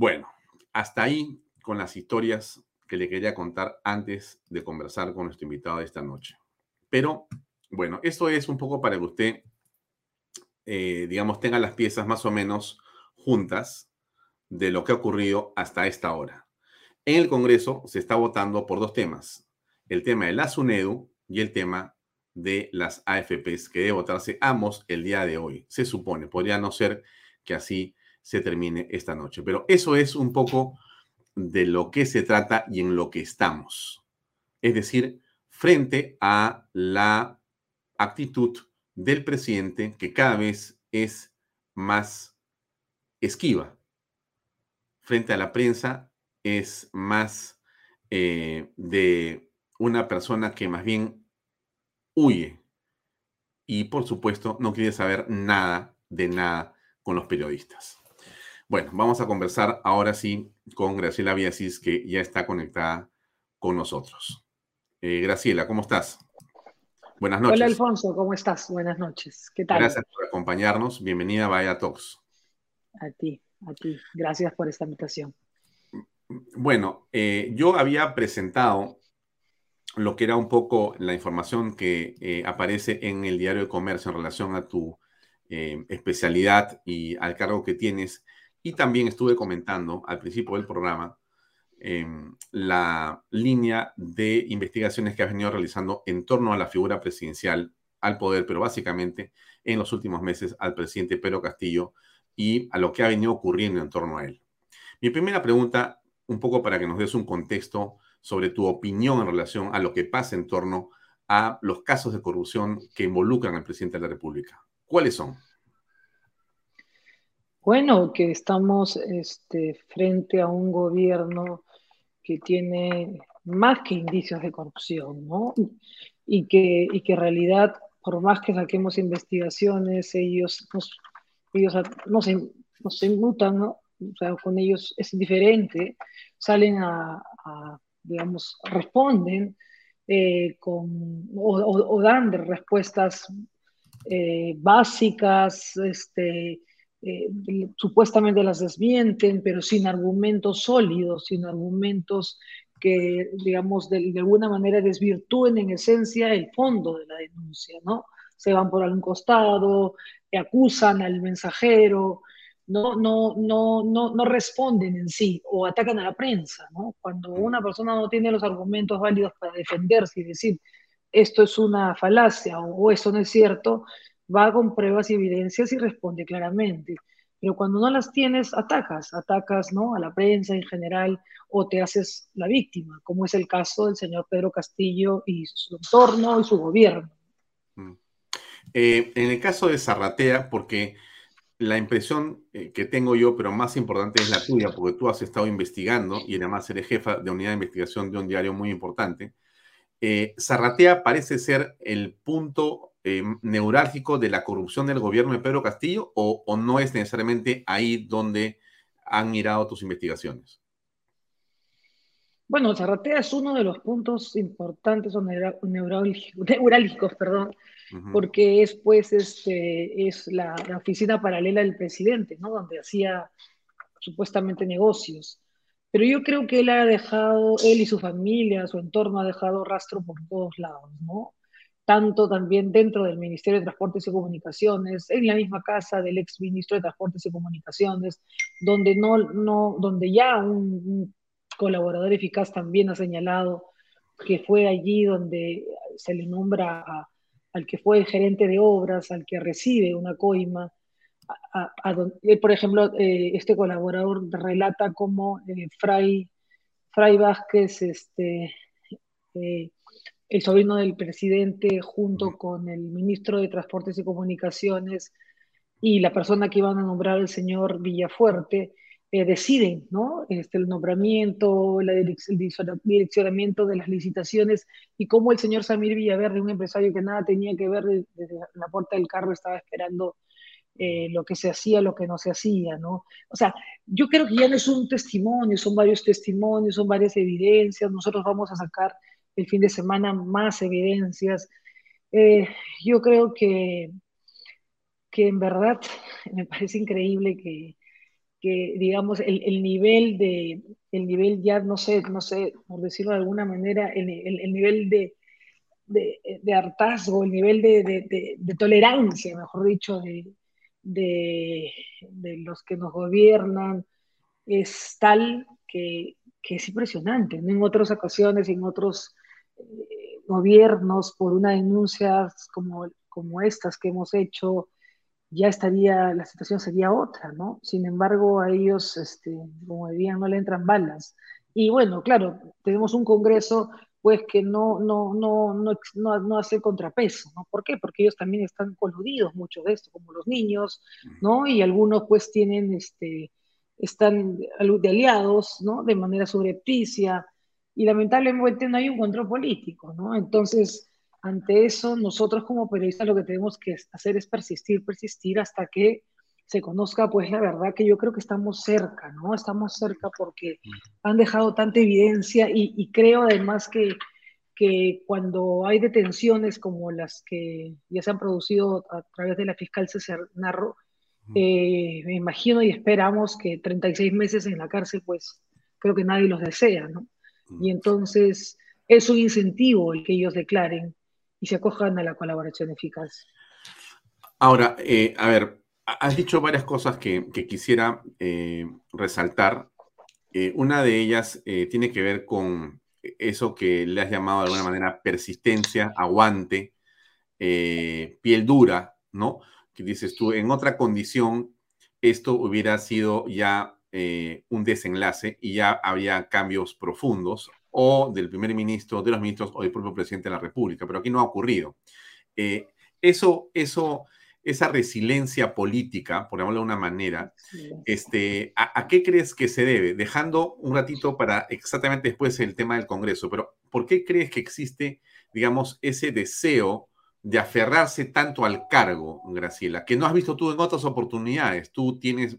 Bueno, hasta ahí con las historias que le quería contar antes de conversar con nuestro invitado de esta noche. Pero, bueno, esto es un poco para que usted, eh, digamos, tenga las piezas más o menos juntas de lo que ha ocurrido hasta esta hora. En el Congreso se está votando por dos temas, el tema de la SUNEDU y el tema de las AFPs, que debe votarse ambos el día de hoy. Se supone, podría no ser que así se termine esta noche. Pero eso es un poco de lo que se trata y en lo que estamos. Es decir, frente a la actitud del presidente que cada vez es más esquiva. Frente a la prensa es más eh, de una persona que más bien huye y por supuesto no quiere saber nada de nada con los periodistas. Bueno, vamos a conversar ahora sí con Graciela Biasis, que ya está conectada con nosotros. Eh, Graciela, ¿cómo estás? Buenas noches. Hola Alfonso, ¿cómo estás? Buenas noches. ¿Qué tal? Gracias por acompañarnos. Bienvenida a Vaya Talks. A ti, a ti. Gracias por esta invitación. Bueno, eh, yo había presentado lo que era un poco la información que eh, aparece en el diario de comercio en relación a tu especialidad y al cargo que tienes y también estuve comentando al principio del programa em, la línea de investigaciones que has venido realizando en torno a la figura presidencial, al poder, pero básicamente en los últimos meses al presidente Pedro Castillo y a lo que ha venido ocurriendo en torno a él. Mi primera pregunta, un poco para que nos des un contexto sobre tu opinión en relación a lo que pasa en torno a los casos de corrupción que involucran al presidente de la República. ¿Cuáles son? Bueno, que estamos este, frente a un gobierno que tiene más que indicios de corrupción, ¿no? Y que, y que en realidad, por más que saquemos investigaciones, ellos nos, ellos nos, nos inmutan, ¿no? O sea, con ellos es indiferente, salen a, digamos, responden eh, con, o, dan respuestas eh, básicas, este, eh, supuestamente las desmienten, pero sin argumentos sólidos, sin argumentos que, digamos, de, alguna manera desvirtúen en esencia el fondo de la denuncia, ¿no? Se van por algún costado, acusan al mensajero, no, no, no, no, no responden en sí o atacan a la prensa, ¿no? Cuando una persona no tiene los argumentos válidos para defenderse y decir esto es una falacia o, o esto no es cierto, va con pruebas y evidencias y responde claramente. Pero cuando no las tienes, atacas, atacas ¿no? a la prensa en general o te haces la víctima, como es el caso del señor Pedro Castillo y su entorno y su gobierno. Mm. Eh, en el caso de Zarratea, porque la impresión eh, que tengo yo, pero más importante es la tuya, porque tú has estado investigando y además eres jefa de unidad de investigación de un diario muy importante. Eh, Zarratea parece ser el punto eh, neurálgico de la corrupción del gobierno de Pedro Castillo o, no es necesariamente ahí donde han mirado tus investigaciones? Bueno, Zarratea es uno de los puntos importantes o neurálgicos, perdón, porque es pues este, es la, la, oficina paralela del presidente, ¿no? Donde hacía supuestamente negocios. Pero yo creo que él ha dejado, él y su familia, su entorno ha dejado rastro por todos lados, ¿no? Tanto también dentro del Ministerio de Transportes y Comunicaciones, en la misma casa del ex ministro de Transportes y Comunicaciones, donde, no, no, donde ya un, colaborador eficaz también ha señalado que fue allí donde se le nombra al que fue gerente de obras, al que recibe una coima. por ejemplo, eh, este colaborador relata cómo eh, Fray, Fray Vázquez este, eh, el sobrino del presidente junto con el ministro de Transportes y Comunicaciones y la persona que iban a nombrar el señor Villafuerte, eh, deciden, ¿no? Este, el nombramiento, la el direccionamiento de las licitaciones y cómo el señor Samir Villaverde, un empresario que nada tenía que ver desde la puerta del carro, estaba esperando eh, lo que se hacía, lo que no se hacía, ¿no? O sea, yo creo que ya no es un testimonio, son varios testimonios, son varias evidencias, nosotros vamos a sacar el fin de semana más evidencias. Eh, yo creo que, que en verdad me parece increíble que, que digamos, el, el, nivel de, el nivel ya, no sé, no sé, por decirlo de alguna manera, el, el, el nivel de, de, hartazgo, el nivel de, de, de tolerancia, mejor dicho, de, los que nos gobiernan es tal que, que es impresionante. En otras ocasiones, en otros eh, gobiernos, por una denuncia como, como estas que hemos hecho, ya estaría, la situación sería otra, ¿no? Sin embargo, a ellos, este, como dirían, no le entran balas. Y bueno, claro, tenemos un Congreso pues que no, no, no, no, no, no hace contrapeso, ¿no? ¿Por qué? Porque ellos también están coludidos mucho de esto, como los niños, ¿no? Y algunos pues tienen, este, están de aliados, ¿no? De manera subrepticia, y lamentablemente no hay un control político, ¿no? Entonces, ante eso, nosotros como periodistas lo que tenemos que hacer es persistir, persistir hasta que se conozca pues la verdad que yo creo que estamos cerca, ¿no? Estamos cerca porque han dejado tanta evidencia y, creo además que, que, cuando hay detenciones como las que ya se han producido a través de la fiscal César Narro, eh, me imagino y esperamos que 36 meses en la cárcel pues creo que nadie los desea, ¿no? Y entonces es un incentivo el que ellos declaren y se acojan a la colaboración eficaz. Ahora, eh, a ver, has dicho varias cosas que, quisiera eh, resaltar. Eh, una de ellas tiene que ver con eso que le has llamado de alguna manera persistencia, aguante, piel dura, ¿no? Que dices tú, en otra condición, esto hubiera sido ya un desenlace y ya había cambios profundos o del primer ministro, de los ministros o del propio presidente de la República, pero aquí no ha ocurrido. Eh, eso, eso, esa resiliencia política, por llamarlo de una manera, este, ¿a, qué crees que se debe? Dejando un ratito para exactamente después el tema del Congreso, pero ¿por qué crees que existe, digamos, ese deseo de aferrarse tanto al cargo, Graciela, que no has visto tú en otras oportunidades? Tú tienes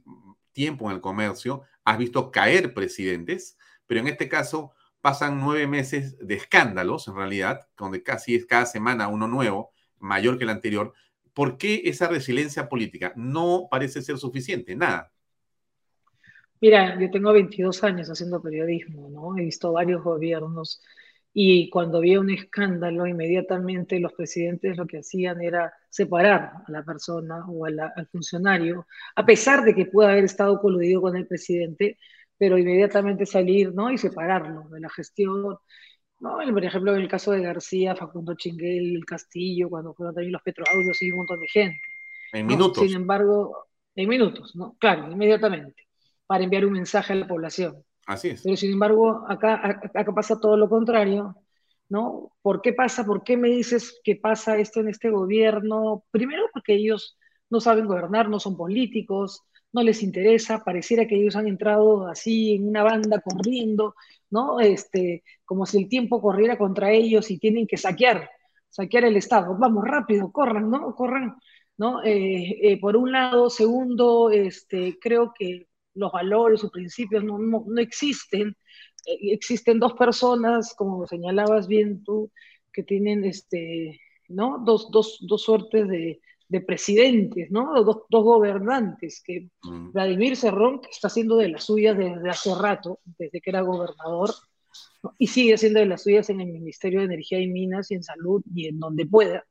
tiempo en el comercio, has visto caer presidentes, pero en este caso pasan nueve meses de escándalos, en realidad, donde casi es cada semana uno nuevo, mayor que el anterior. ¿Por qué esa resiliencia política no parece ser suficiente? Nada. Mira, yo tengo 22 años haciendo periodismo, ¿no? He visto varios gobiernos y cuando había un escándalo, inmediatamente los presidentes lo que hacían era separar a la persona o al funcionario, a pesar de que pueda haber estado coludido con el presidente, pero inmediatamente salir ¿no? y separarlo de la gestión. ¿no? Por ejemplo, en el caso de García, Facundo Chinguel, el Castillo, cuando fueron también los petroaudios y un montón de gente. En minutos. Sin embargo, en minutos, ¿no? Claro, inmediatamente, para enviar un mensaje a la población. Así es. Pero sin embargo, acá, acá pasa todo lo contrario, ¿no? ¿Por qué pasa? ¿Por qué me dices que pasa esto en este gobierno? Primero porque ellos no saben gobernar, no son políticos, no les interesa, pareciera que ellos han entrado así en una banda corriendo, ¿no? Este, como si el tiempo corriera contra ellos y tienen que saquear, saquear el Estado. Vamos, rápido, corran, ¿no? Corran, ¿no? Eh, eh, por un lado, segundo, este, creo que los valores, sus principios no, no, existen. Eh, existen dos personas, como señalabas bien tú, que tienen, este, ¿no? Dos, dos, dos suertes de, de presidentes, ¿no? Dos, dos gobernantes, que mm. Vladimir Cerrón, que está haciendo de las suyas desde hace rato, desde que era gobernador, y sigue haciendo de las suyas en el Ministerio de Energía y Minas y en Salud y en donde pueda.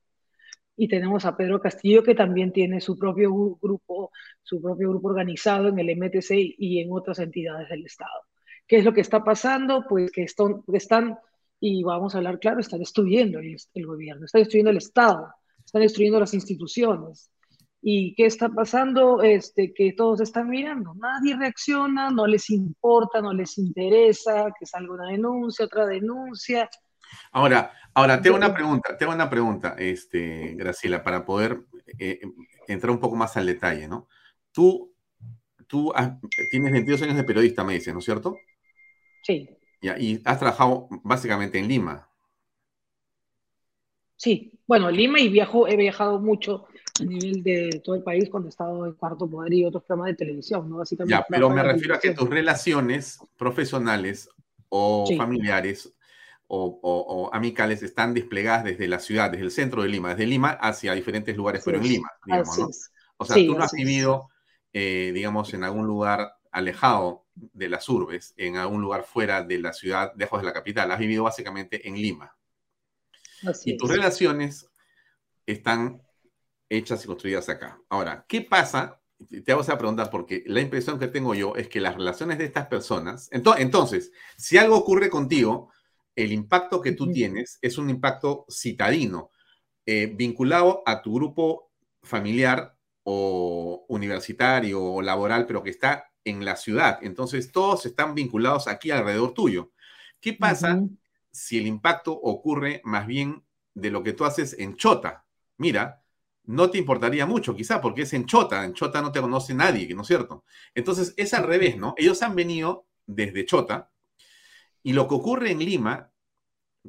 Y tenemos a Pedro Castillo, que también tiene su propio grupo, su propio grupo organizado en el MTC y en otras entidades del Estado. ¿Qué es lo que está pasando? Pues que están, y vamos a hablar claro, están destruyendo el, el gobierno, están destruyendo el Estado están destruyendo las instituciones. ¿Y qué está pasando? Este, que todos están mirando, nadie reacciona, no les importa, no les interesa que salga una denuncia, otra denuncia. Ahora, ahora tengo una pregunta, tengo una pregunta, este, Graciela, para poder eh, entrar un poco más al detalle, ¿no? Tú, tú tienes 22 años de periodista, me dices, ¿no es cierto? Sí. y has trabajado básicamente en Lima. Sí, bueno, Lima y viajo, he viajado mucho a nivel de todo el país cuando he estado en Cuarto Poder y otros programas de televisión, ¿no? Básicamente. Ya, pero me refiero a que tus relaciones profesionales o familiares o, amicales están desplegadas desde la ciudad, desde el centro de Lima, desde Lima hacia diferentes lugares, pero en Lima, digamos, ¿no? O sea, tú no has vivido, eh, digamos, en algún lugar alejado de las urbes, en algún lugar fuera de la ciudad, lejos de la capital, has vivido básicamente en Lima. y tus relaciones están hechas y construidas acá. Ahora, ¿qué pasa? Te hago esa pregunta porque la impresión que tengo yo es que las relaciones de estas personas, entonces, si algo ocurre contigo, el impacto que tú tienes es un impacto citadino, eh, vinculado a tu grupo familiar o universitario o laboral, pero que está en la ciudad. Entonces, todos están vinculados aquí alrededor tuyo. ¿Qué pasa si el impacto ocurre más bien de lo que tú haces en Chota? Mira, no te importaría mucho, quizá, porque es en Chota. En Chota no te conoce nadie, ¿no es cierto? Entonces, es al revés, ¿no? Ellos han venido desde Chota y lo que ocurre en Lima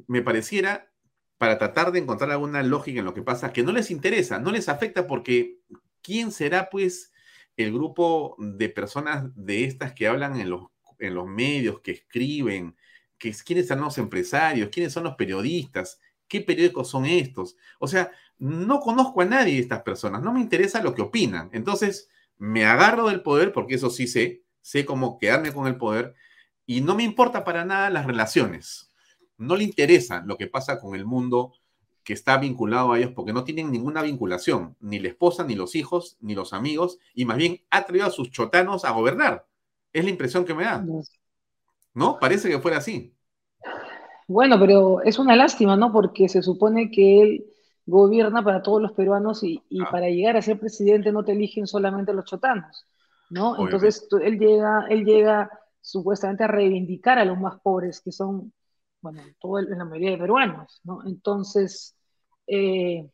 me pareciera para tratar de encontrar alguna lógica en lo que pasa, que no les interesa, no les afecta porque ¿quién será pues el grupo de personas de estas que hablan en los, en los medios, que escriben, que, quiénes son los empresarios, quiénes son los periodistas, qué periódicos son estos? O sea, no conozco a nadie de estas personas, no me interesa lo que opinan. Entonces, me agarro del poder, porque eso sí sé, sé cómo quedarme con el poder, y no me importa para nada las relaciones no le interesa lo que pasa con el mundo que está vinculado a ellos porque no tienen ninguna vinculación, ni la esposa, ni los hijos, ni los amigos, y más bien ha traído a sus chotanos a gobernar. Es la impresión que me da. ¿No? Parece que fuera así. Bueno, pero es una lástima, ¿no? Porque se supone que él gobierna para todos los peruanos y, ah. para llegar a ser presidente no te eligen solamente los chotanos, ¿no? Entonces él llega, él llega supuestamente a reivindicar a los más pobres, que son bueno, todo en la mayoría de peruanos, ¿no? Entonces, eh,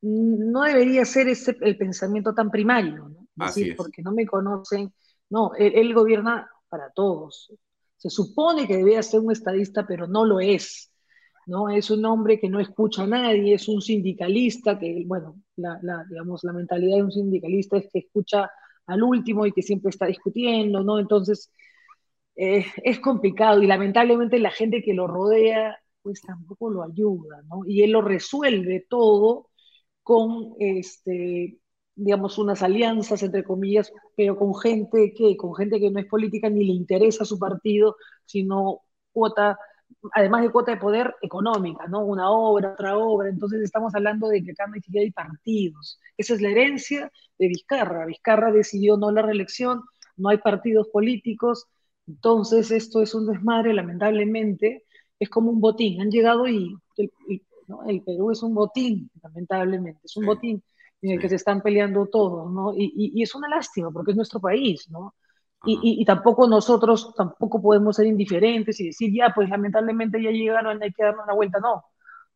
no debería ser ese el pensamiento tan primario, ¿no? Así es. porque no me conocen, no, él, gobierna para todos. Se supone que debía ser un estadista, pero no lo es, ¿no? Es un hombre que no escucha a nadie, es un sindicalista que, bueno, la, digamos, la mentalidad de un sindicalista es que escucha al último y que siempre está discutiendo, ¿no? Entonces, es complicado y lamentablemente la gente que lo rodea pues tampoco lo ayuda, ¿no? Y él lo resuelve todo con, este, digamos, unas alianzas, entre comillas, pero con gente que, con gente que no es política ni le interesa su partido, sino cuota, además de cuota de poder económica, ¿no? Una obra, otra obra, entonces estamos hablando de que acá no hay partidos. Esa es la herencia de Vizcarra. Vizcarra decidió no la reelección, no hay partidos políticos, entonces, esto es un desmadre, lamentablemente, es como un botín. Han llegado y el, Perú es un botín, lamentablemente, es un botín en el que se están peleando todos, ¿no? Y, es una lástima porque es nuestro país, ¿no? Y, tampoco nosotros tampoco podemos ser indiferentes y decir, ya, pues lamentablemente ya llegaron, hay que darle una vuelta. No,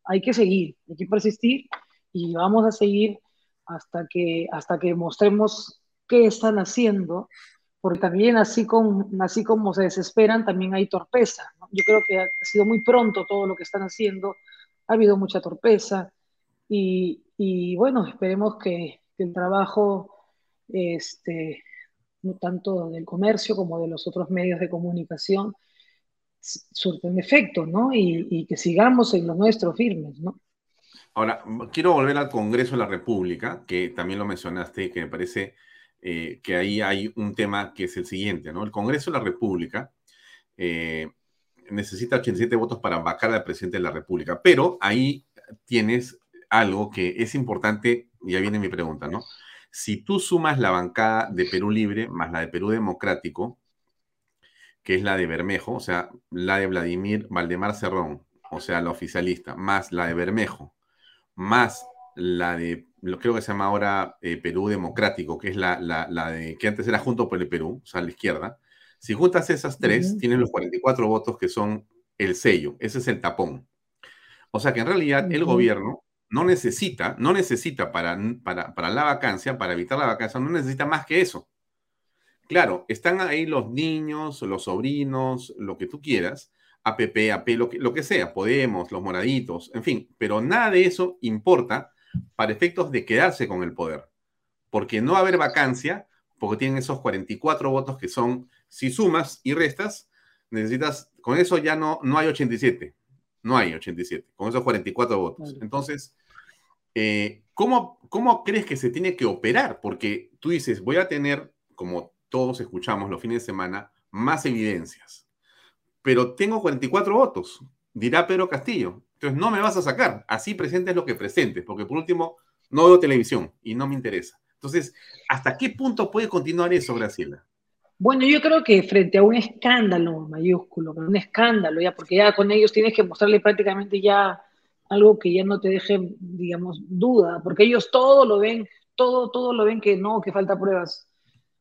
hay que seguir, hay que persistir y vamos a seguir hasta que, hasta que mostremos qué están haciendo porque también así, con, así como se desesperan, también hay torpeza. Yo creo que ha sido muy pronto todo lo que están haciendo, ha habido mucha torpeza y, bueno, esperemos que, el trabajo, este, no tanto del comercio como de los otros medios de comunicación, surten efecto, ¿no? Y, y, que sigamos en lo nuestro firmes, ¿no? Ahora, quiero volver al Congreso de la República, que también lo mencionaste y que me parece eh, que ahí hay un tema que es el siguiente, ¿no? El Congreso de la República eh, necesita 87 votos para vacar al presidente de la República, pero ahí tienes algo que es importante, y ahí viene mi pregunta, ¿no? Si tú sumas la bancada de Perú Libre más la de Perú Democrático, que es la de Bermejo, o sea, la de Vladimir Valdemar Cerrón, o sea, la oficialista, más la de Bermejo, más la de, lo creo que se llama ahora eh, Perú Democrático, que es la, la, de, que antes era Junto por el Perú, o sea, la izquierda. Si juntas esas tres, tienes los 44 votos que son el sello, ese es el tapón. O sea que en realidad el Ujú. gobierno no necesita, no necesita para, para, para la vacancia, para evitar la vacancia, no necesita más que eso. Claro, están ahí los niños, los sobrinos, lo que tú quieras, APP, AP, lo que, lo que sea, Podemos, los moraditos, en fin, pero nada de eso importa para efectos de quedarse con el poder, porque no va a haber vacancia, porque tienen esos 44 votos que son, si sumas y restas, necesitas, con eso ya no, no hay 87, no hay 87, con esos 44 votos. Entonces, eh, ¿cómo, ¿cómo crees que se tiene que operar? Porque tú dices, voy a tener, como todos escuchamos los fines de semana, más evidencias. Pero tengo 44 votos, dirá Pedro Castillo. Entonces no me vas a sacar. Así presentes lo que presentes, porque por último no veo televisión y no me interesa. Entonces, ¿hasta qué punto puede continuar eso, Graciela? Bueno, yo creo que frente a un escándalo mayúsculo, un escándalo ya, porque ya con ellos tienes que mostrarle prácticamente ya algo que ya no te deje, digamos, duda, porque ellos todo lo ven, todo, todo lo ven que no, que falta pruebas.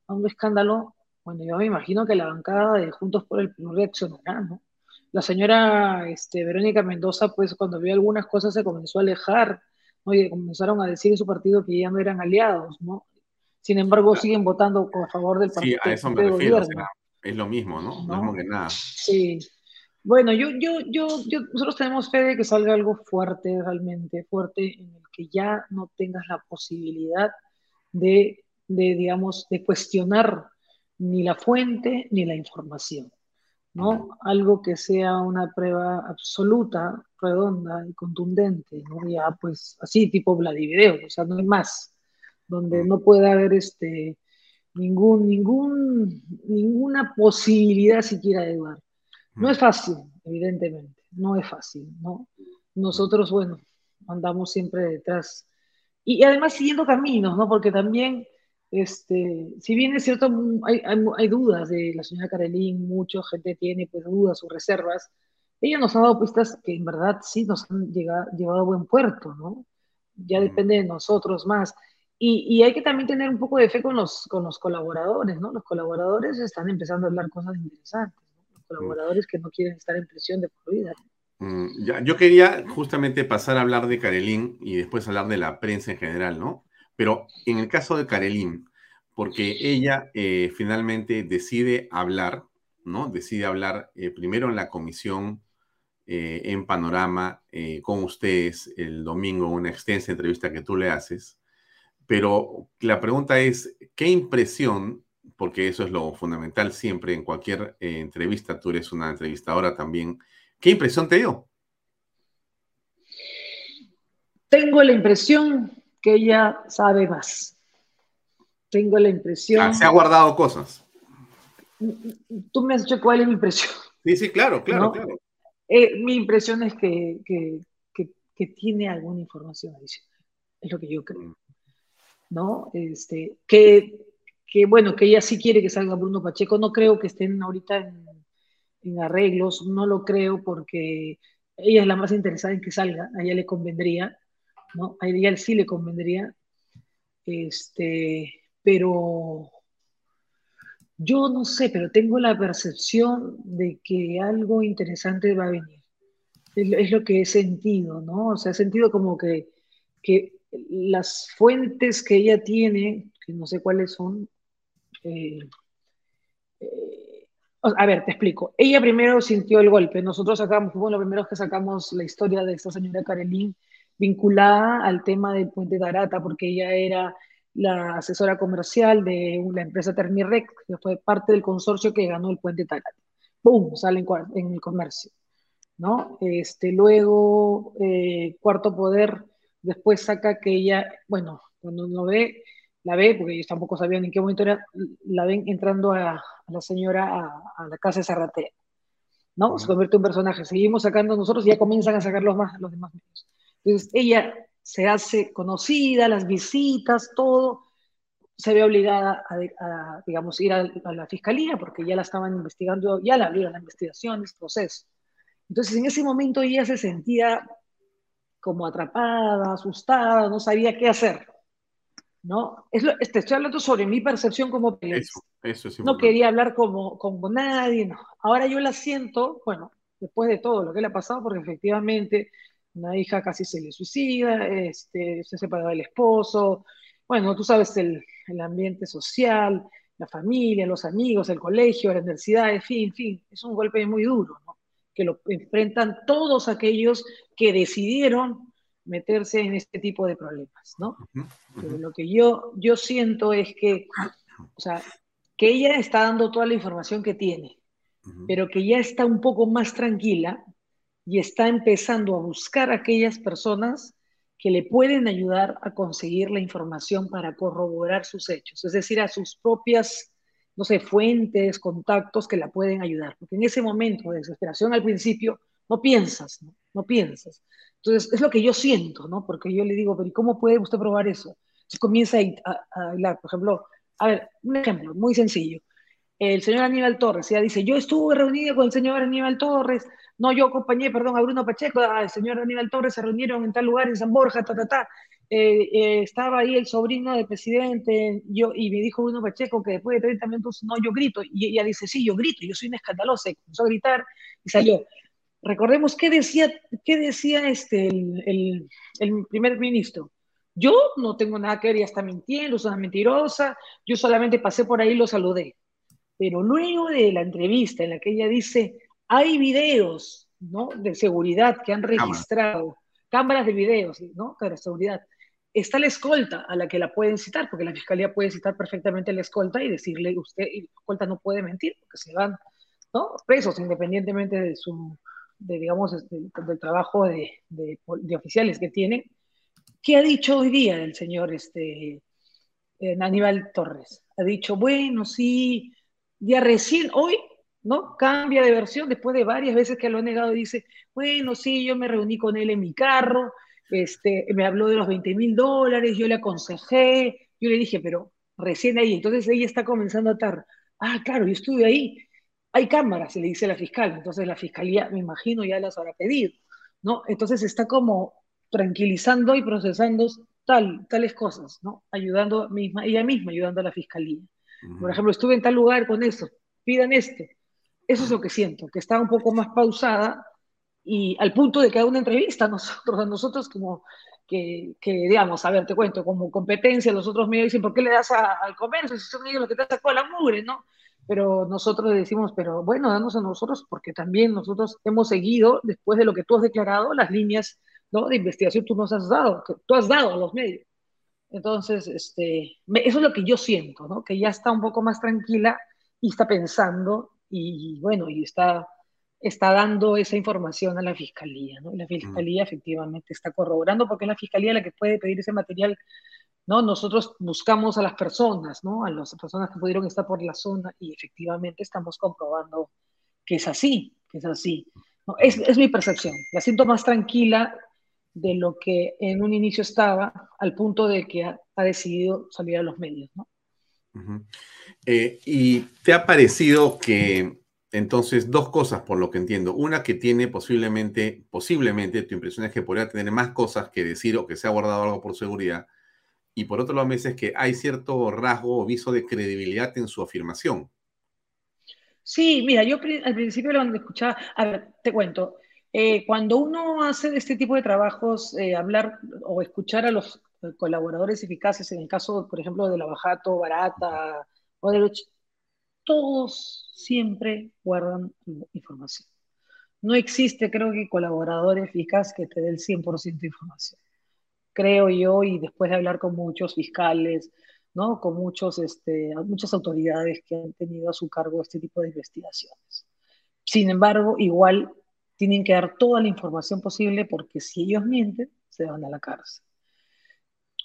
A un escándalo, bueno, yo me imagino que la bancada de Juntos por el Perú reaccionará, ¿no? La señora este, Verónica Mendoza, pues cuando vio algunas cosas se comenzó a alejar, ¿no? Y comenzaron a decir en su partido que ya no eran aliados, ¿no? Sin embargo, siguen votando a favor del Sí, partido. a eso me refiero. o gobierno. sea, es lo mismo, ¿no? No, ¿No? es que nada. Sí. Bueno, yo, yo, yo, yo, nosotros tenemos fe de que salga algo fuerte, realmente fuerte, en el que ya no tengas la posibilidad de, de, digamos, de cuestionar ni la fuente ni la información, ¿no? Algo que sea una prueba absoluta, redonda y contundente, ¿no? Ya, pues, así, tipo Vladivideo, o sea, no hay más, donde no puede haber este, ningún, ningún, ninguna posibilidad siquiera de dudar. No es fácil, evidentemente, no es fácil, ¿no? Nosotros, bueno, andamos siempre detrás. Y además siguiendo caminos, ¿no? Porque también, este, si bien es cierto, hay, hay, hay dudas de la señora Carolín, mucha gente tiene pues dudas o reservas, ella nos ha dado pistas que en verdad sí nos han llegado, llevado a buen puerto, ¿no? Ya depende de nosotros más. Y, y, hay que también tener un poco de fe con los, con los colaboradores, ¿no? Los colaboradores están empezando a hablar cosas interesantes, ¿no? Los colaboradores que no quieren estar en prisión de por vida. Mm, ya, yo quería justamente pasar a hablar de Karelín y después hablar de la prensa en general, ¿no? Pero en el caso de Karelín, porque ella eh, finalmente decide hablar, ¿no? Decide hablar eh, primero en la comisión eh, en Panorama con ustedes el domingo, una extensa entrevista que tú le haces. Pero la pregunta es, ¿qué impresión, porque eso es lo fundamental siempre en cualquier entrevista, tú eres una entrevistadora también, ¿qué impresión te dio? Tengo la impresión que ella sabe más. Tengo la impresión... Ah, se ha guardado cosas. Tú me has dicho cuál es mi impresión. Sí, sí, claro, claro, ¿no? claro. Eh, mi impresión es que, que, que, que, tiene alguna información adicional. Es lo que yo creo. ¿No? Este, que, que, bueno, que ella sí quiere que salga Bruno Pacheco. No creo que estén ahorita en, en arreglos. No lo creo porque ella es la más interesada en que salga. A ella le convendría. ¿No? A ella sí le convendría. Este, pero yo no sé, pero tengo la percepción de que algo interesante va a venir. Es, lo que he sentido, ¿no? O sea, he sentido como que, que las fuentes que ella tiene, que no sé cuáles son, eh, eh, a ver, te explico. Ella primero sintió el golpe. Nosotros sacamos, fuimos los primeros que sacamos la historia de esta señora Karelín vinculada al tema del puente Tarata, porque ella era la asesora comercial de la empresa Termirec, que fue parte del consorcio que ganó el puente Tarata. ¡Pum! Sale en, en el comercio. ¿no? Este, luego, eh, Cuarto Poder después saca que ella, bueno, cuando uno ve, la ve, porque ellos tampoco sabían en qué momento era, la ven entrando a, a la señora a, a, la casa de Zarratea, ¿no? Se convierte en un personaje. Seguimos sacando nosotros y ya comienzan a sacar los, más, los demás medios. Entonces, ella se hace conocida, las visitas, todo, se ve obligada a, a digamos, ir a, a, la fiscalía porque ya la estaban investigando, ya la abrieron la investigación, el proceso. Entonces, en ese momento ella se sentía como atrapada, asustada, no sabía qué hacer. ¿no? Es lo, te estoy hablando sobre mi percepción como periodista. Eso, eso es no quería hablar como, como nadie, no. Ahora yo la siento, bueno, después de todo lo que le ha pasado, porque efectivamente Una hija casi se le suicida, este, se separa del esposo. Bueno, tú sabes el, el ambiente social, la familia, los amigos, el colegio, la universidad, en fin, en fin, es un golpe muy duro, ¿no? que lo enfrentan todos aquellos que decidieron meterse en este tipo de problemas, ¿no? Lo que yo, yo siento es que, o sea, que ella está dando toda la información que tiene, pero que ya está un poco más tranquila y está empezando a buscar a aquellas personas que le pueden ayudar a conseguir la información para corroborar sus hechos, es decir, a sus propias, no sé, fuentes, contactos que la pueden ayudar. Porque en ese momento de desesperación al principio no piensas, no, piensas. Entonces, es lo que yo siento, ¿no? Porque yo le digo, pero ¿y cómo puede usted probar eso? Si comienza a, hablar, por ejemplo, a ver, un ejemplo muy sencillo. El señor Aníbal Torres ya dice, yo estuve reunido con el señor Aníbal Torres, no, yo acompañé, perdón, a Bruno Pacheco, al señor Aníbal Torres se reunieron en tal lugar, en San Borja, ta, ta, ta. Eh, eh, estaba ahí el sobrino del presidente, yo, y me dijo Bruno Pacheco que después de 30 minutos, no, yo grito, y ella dice, sí, yo grito, yo soy una escandalosa, y comenzó a gritar, y salió. Recordemos qué decía, qué decía este, el, el, primer ministro. Yo no tengo nada que ver, ya está mintiendo, es una mentirosa, yo solamente pasé por ahí y lo saludé. Pero luego de la entrevista en la que ella dice, hay videos ¿no? de seguridad que han registrado, cámaras de videos, ¿no? de seguridad. Está la escolta a la que la pueden citar, porque la fiscalía puede citar perfectamente la escolta y decirle, usted, la escolta no puede mentir, porque se van ¿no? presos independientemente de su, de, digamos, este, del trabajo de, de, oficiales que tienen. ¿Qué ha dicho hoy día el señor este, eh, Aníbal Torres? Ha dicho, bueno, sí, ya recién, hoy, ¿no? Cambia de versión después de varias veces que lo ha negado y dice, bueno, sí, yo me reuní con él en mi carro, este, me habló de los 20 mil dólares, yo le aconsejé, yo le dije, pero recién ahí, entonces ella está comenzando a estar, ah, claro, yo estuve ahí, hay cámaras, se le dice la fiscal, entonces la fiscalía, me imagino, ya las habrá pedido, ¿no? Entonces está como tranquilizando y procesando tal, tales cosas, ¿no? Ayudando misma, ella misma ayudando a la fiscalía. Por ejemplo, estuve en tal lugar con eso, pidan esto. Eso es lo que siento, que está un poco más pausada y al punto de que haga una entrevista a nosotros, a nosotros como que, que, digamos, a ver, te cuento, como competencia, los otros medios dicen, ¿por qué le das al comercio si son ellos los que te sacó la mugre, no? pero nosotros decimos, pero bueno, danos a nosotros, porque también nosotros hemos seguido, después de lo que tú has declarado, las líneas ¿no? de investigación tú nos has dado, que tú has dado a los medios. Entonces, este, eso es lo que yo siento, ¿no? que ya está un poco más tranquila y está pensando y bueno, y está, está dando esa información a la fiscalía. ¿no? La fiscalía efectivamente está corroborando porque es la fiscalía la que puede pedir ese material ¿no? Nosotros buscamos a las personas, ¿no? A las personas que pudieron estar por la zona y efectivamente estamos comprobando que es así, que es así. ¿no? Es, es, mi percepción. La siento más tranquila de lo que en un inicio estaba, al punto de que ha, ha decidido salir a los medios, ¿no? Uh -huh. Eh, ¿Y te ha parecido que entonces dos cosas por lo que entiendo? Una que tiene posiblemente, posiblemente, tu impresión es que podría tener más cosas que decir o que se ha guardado algo por seguridad, y por otro lado me dices que hay cierto rasgo o viso de credibilidad en su afirmación. Sí, mira, yo al principio lo escuchaba, a ver, te cuento, eh, cuando uno hace este tipo de trabajos, eh, hablar o escuchar a los colaboradores eficaces, en el caso, por ejemplo, de la Bajato, Barata, Todos siempre guardan información. No existe, creo que, colaborador eficaz que te dé el 100% de información creo yo, y después de hablar con muchos fiscales, ¿no? con muchos, este, muchas autoridades que han tenido a su cargo este tipo de investigaciones. Sin embargo, igual tienen que dar toda la información posible porque si ellos mienten, se van a la cárcel.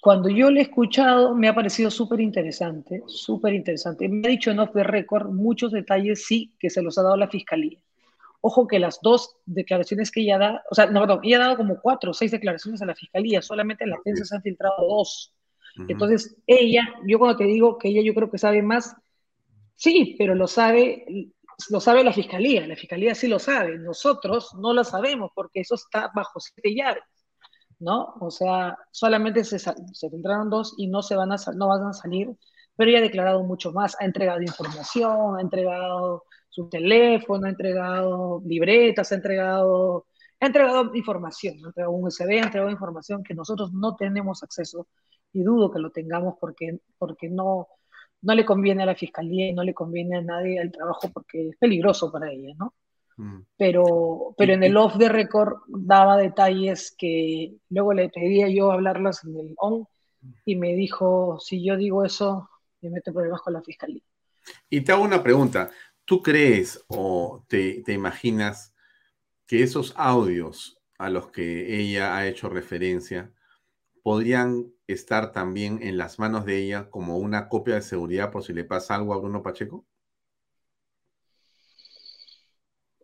Cuando yo le he escuchado, me ha parecido súper interesante, súper interesante. Me ha dicho en off the record muchos detalles, sí, que se los ha dado la fiscalía. Ojo que las dos declaraciones que ella da, o sea, no, perdón, ella ha dado como cuatro o seis declaraciones a la fiscalía, solamente en la prensa se han filtrado dos. Uh -huh. Entonces, ella, yo cuando te digo que ella yo creo que sabe más, sí, pero lo sabe, lo sabe la fiscalía, la fiscalía sí lo sabe, nosotros no lo sabemos porque eso está bajo siete llaves, ¿no? O sea, solamente se, se filtraron dos y no, se van a, no van a salir, pero ella ha declarado mucho más, ha entregado información, ha entregado su teléfono, ha entregado libretas, ha entregado Ha entregado información, ha entregado un USB, ha entregado información que nosotros no tenemos acceso y dudo que lo tengamos porque, porque no, no le conviene a la fiscalía y no le conviene a nadie el trabajo porque es peligroso para ella, ¿no? Pero, pero en el off the record daba detalles que luego le pedía yo hablarlas en el on y me dijo, si yo digo eso, me meto problemas con la fiscalía. Y te hago una pregunta, ¿tú crees o te, te imaginas que esos audios a los que ella ha hecho referencia podrían estar también en las manos de ella como una copia de seguridad por si le pasa algo a Bruno Pacheco?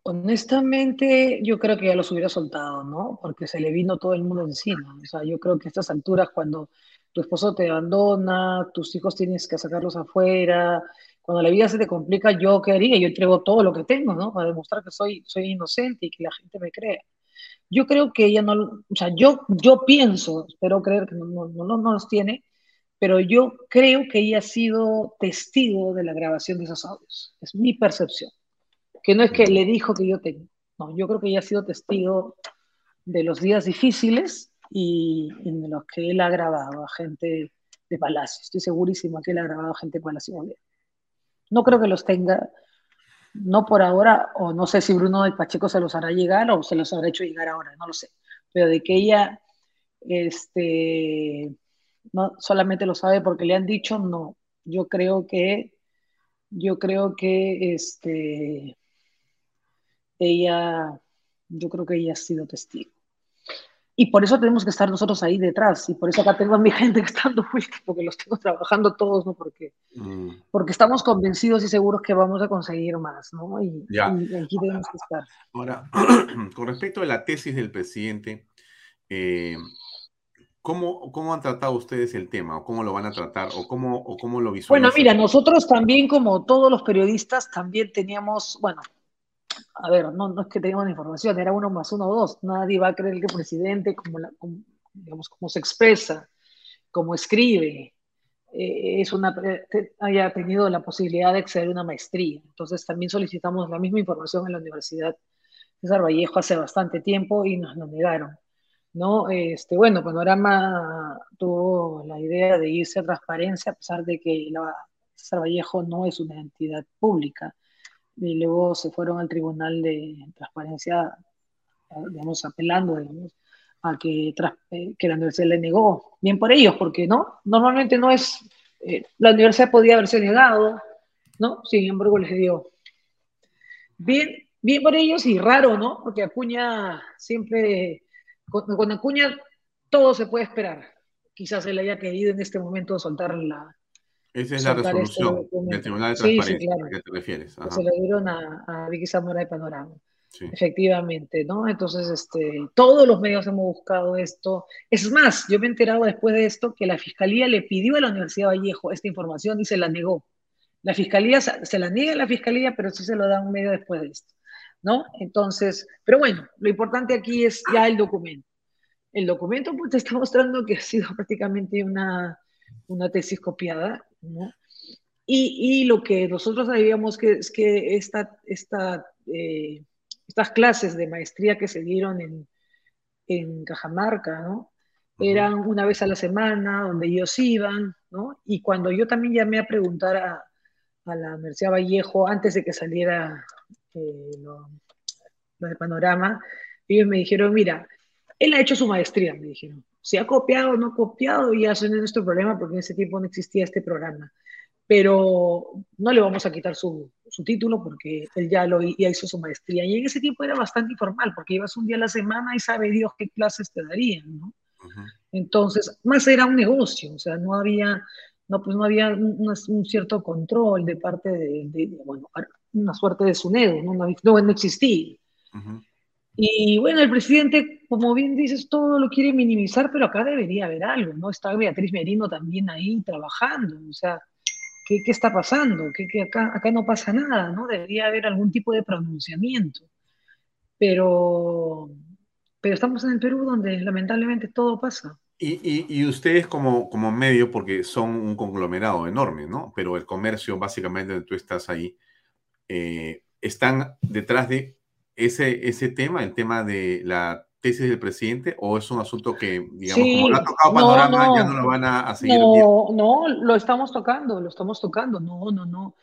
Honestamente, yo creo que ya los hubiera soltado, ¿no? Porque se le vino todo el mundo encima. O sea, yo creo que a estas alturas, cuando tu esposo te abandona, tus hijos tienes que sacarlos afuera, cuando la vida se te complica, ¿yo qué haría? Yo entrego todo lo que tengo, ¿no? Para demostrar que soy, soy inocente y que la gente me crea. Yo creo que ella no, o sea, yo, yo pienso, espero creer que no, no, no, no los tiene, pero yo creo que ella ha sido testigo de la grabación de esos audios. Es mi percepción. Que no es que le dijo que yo tengo. No, yo creo que ella ha sido testigo de los días difíciles y, en los que él ha grabado a gente de Palacio. Estoy segurísima que él ha grabado a gente de Palacio. No creo que los tenga no por ahora, o no sé si Bruno de Pacheco se los hará llegar o se los habrá hecho llegar ahora, no lo sé. Pero de que ella este, no solamente lo sabe porque le han dicho, no. Yo creo que, yo creo que este, ella, yo creo que ella ha sido testigo. Y por eso tenemos que estar nosotros ahí detrás. Y por eso acá tengo a mi gente que estando porque los tengo trabajando todos, ¿no? Porque, mm. porque estamos convencidos y seguros que vamos a conseguir más, ¿no? Y, aquí tenemos que estar. Ahora, con respecto a la tesis del presidente, eh, ¿cómo, ¿cómo, han tratado ustedes el tema? ¿O cómo lo van a tratar? ¿O cómo, o cómo lo visualizan? Bueno, mira, nosotros también, como todos los periodistas, también teníamos, bueno, a ver, no, no es que tengamos información, era uno más uno o dos. Nadie va a creer que el presidente, como, digamos, como se expresa, como escribe, eh, es una, haya tenido la posibilidad de acceder a una maestría. Entonces también solicitamos la misma información en la Universidad César Vallejo hace bastante tiempo y nos lo negaron. ¿no? Este, bueno, Panorama tuvo la idea de irse a transparencia, a pesar de que la César Vallejo no es una entidad pública y luego se fueron al Tribunal de Transparencia, digamos, apelando, a que, eh, que la universidad le negó. Bien por ellos, porque no, normalmente no es, eh, la universidad podía haberse negado, ¿no? Sin embargo, les dio. Bien, bien por ellos y raro, ¿no? Porque Acuña siempre, con, con Acuña todo se puede esperar. Quizás él haya querido en este momento soltar la, esa es la resolución del Tribunal de Transparencia a que te refieres. Se lo dieron a, a Vicky Zamora de Panorama. Efectivamente, ¿no? Entonces, este, todos los medios hemos buscado esto. Es más, yo me he enterado después de esto que la Fiscalía le pidió a la Universidad Vallejo esta información y se la negó. La Fiscalía se la niega a la Fiscalía, pero sí se lo da un medio después de esto, ¿no? Entonces, pero bueno, lo importante aquí es ya el documento. El documento pues, te está mostrando que ha sido prácticamente una, una tesis copiada y, lo que nosotros sabíamos que es que esta, esta, eh, estas clases de maestría que se dieron en, en Cajamarca, ¿no? Eran una vez a la semana, donde ellos iban, ¿no? Y cuando yo también llamé a preguntar a, a la Universidad Vallejo, antes de que saliera eh, lo, Panorama, ellos me dijeron, mira, él ha hecho su maestría, me dijeron. Si ha copiado o no copiado, ya eso no es nuestro problema porque en ese tiempo no existía este programa. Pero no le vamos a quitar su, su título porque él ya, lo, ya hizo su maestría. Y en ese tiempo era bastante informal porque ibas un día a la semana y sabe Dios qué clases te darían, ¿no? Entonces, más era un negocio, o sea, no había, no, pues no había un, cierto control de parte de, bueno, una suerte de SUNEDO, no, no, no existía. Y bueno, el presidente, como bien dices, todo lo quiere minimizar, pero acá debería haber algo, ¿no? Está Beatriz Merino también ahí trabajando, o sea, ¿qué, qué está pasando? ¿Qué, qué acá, acá no pasa nada, ¿no? Debería haber algún tipo de pronunciamiento. Pero, pero estamos en el Perú donde lamentablemente todo pasa. Y, y, y, ustedes como, como medio, porque son un conglomerado enorme, ¿no? Pero el comercio, básicamente, donde tú estás ahí, eh, están detrás de ese, ese tema, el tema de la tesis del presidente, o es un asunto que, digamos, como lo ha tocado Panorama, ya no lo van a, a seguir? No, no, lo estamos tocando, lo estamos tocando, no, no, no.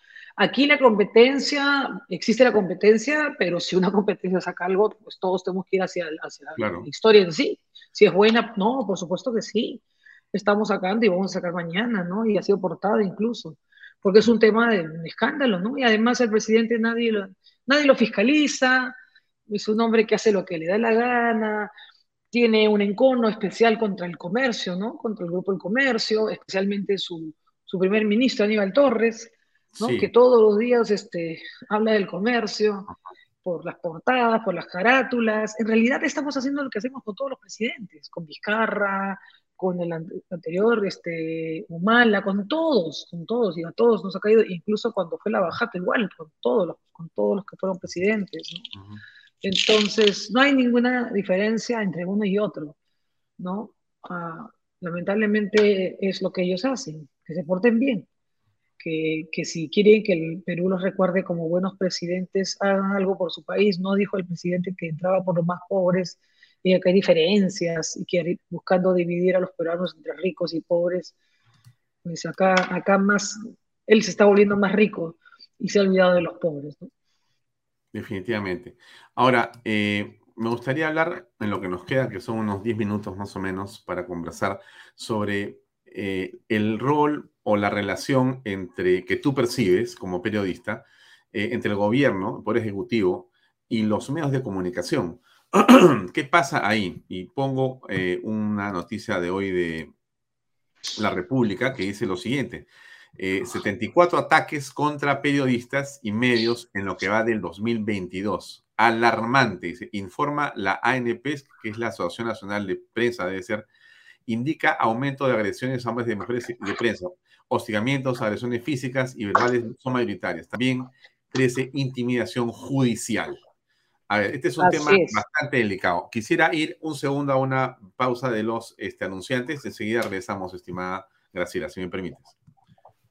Aquí la competencia, existe la competencia, pero si una competencia saca algo, pues todos tenemos que ir hacia, hacia la historia en sí. Si es buena, no, por supuesto que sí. Estamos sacando y vamos a sacar mañana, ¿no? Y ha sido portada incluso, porque es un tema de, escándalo, ¿no? Y además el presidente nadie lo, nadie lo fiscaliza, es un hombre que hace lo que le da la gana, tiene un encono especial contra el comercio, ¿no? Contra el grupo del comercio, especialmente su, su primer ministro, Aníbal Torres, que todos los días este, habla del comercio, por las portadas, por las carátulas. En realidad estamos haciendo lo que hacemos con todos los presidentes, con Vizcarra, con el anterior este, Humala, con todos, con todos, y a todos nos ha caído, incluso cuando fue la bajada igual, con todos los, con todos los que fueron presidentes. Entonces, no hay ninguna diferencia entre uno y otro, ¿no? Ah, lamentablemente es lo que ellos hacen, que se porten bien que, que, si quieren que el Perú los recuerde como buenos presidentes, hagan algo por su país. No dijo el presidente que entraba por los más pobres y que hay diferencias y que buscando dividir a los peruanos entre ricos y pobres. Pues acá, acá más, él se está volviendo más rico y se ha olvidado de los pobres. Definitivamente. Ahora, eh, me gustaría hablar en lo que nos queda, que son unos 10 minutos más o menos, para conversar sobre eh, el rol o la relación entre que tú percibes como periodista eh, entre el gobierno, el Poder Ejecutivo y los medios de comunicación. ¿Qué pasa ahí? Y pongo una noticia de hoy de La República que dice lo siguiente. 74 ataques contra periodistas y medios en lo que va del 2022. Alarmante, informa la ANP, que es la Asociación Nacional de Prensa, debe ser indica aumento de agresiones a hombres de mujeres de prensa. Hostigamientos, agresiones físicas y verbales son mayoritarias. También crece intimidación judicial. A ver, este es un tema bastante delicado. Quisiera ir un segundo a una pausa de los este, anunciantes. Enseguida regresamos, estimada Graciela, si me permites.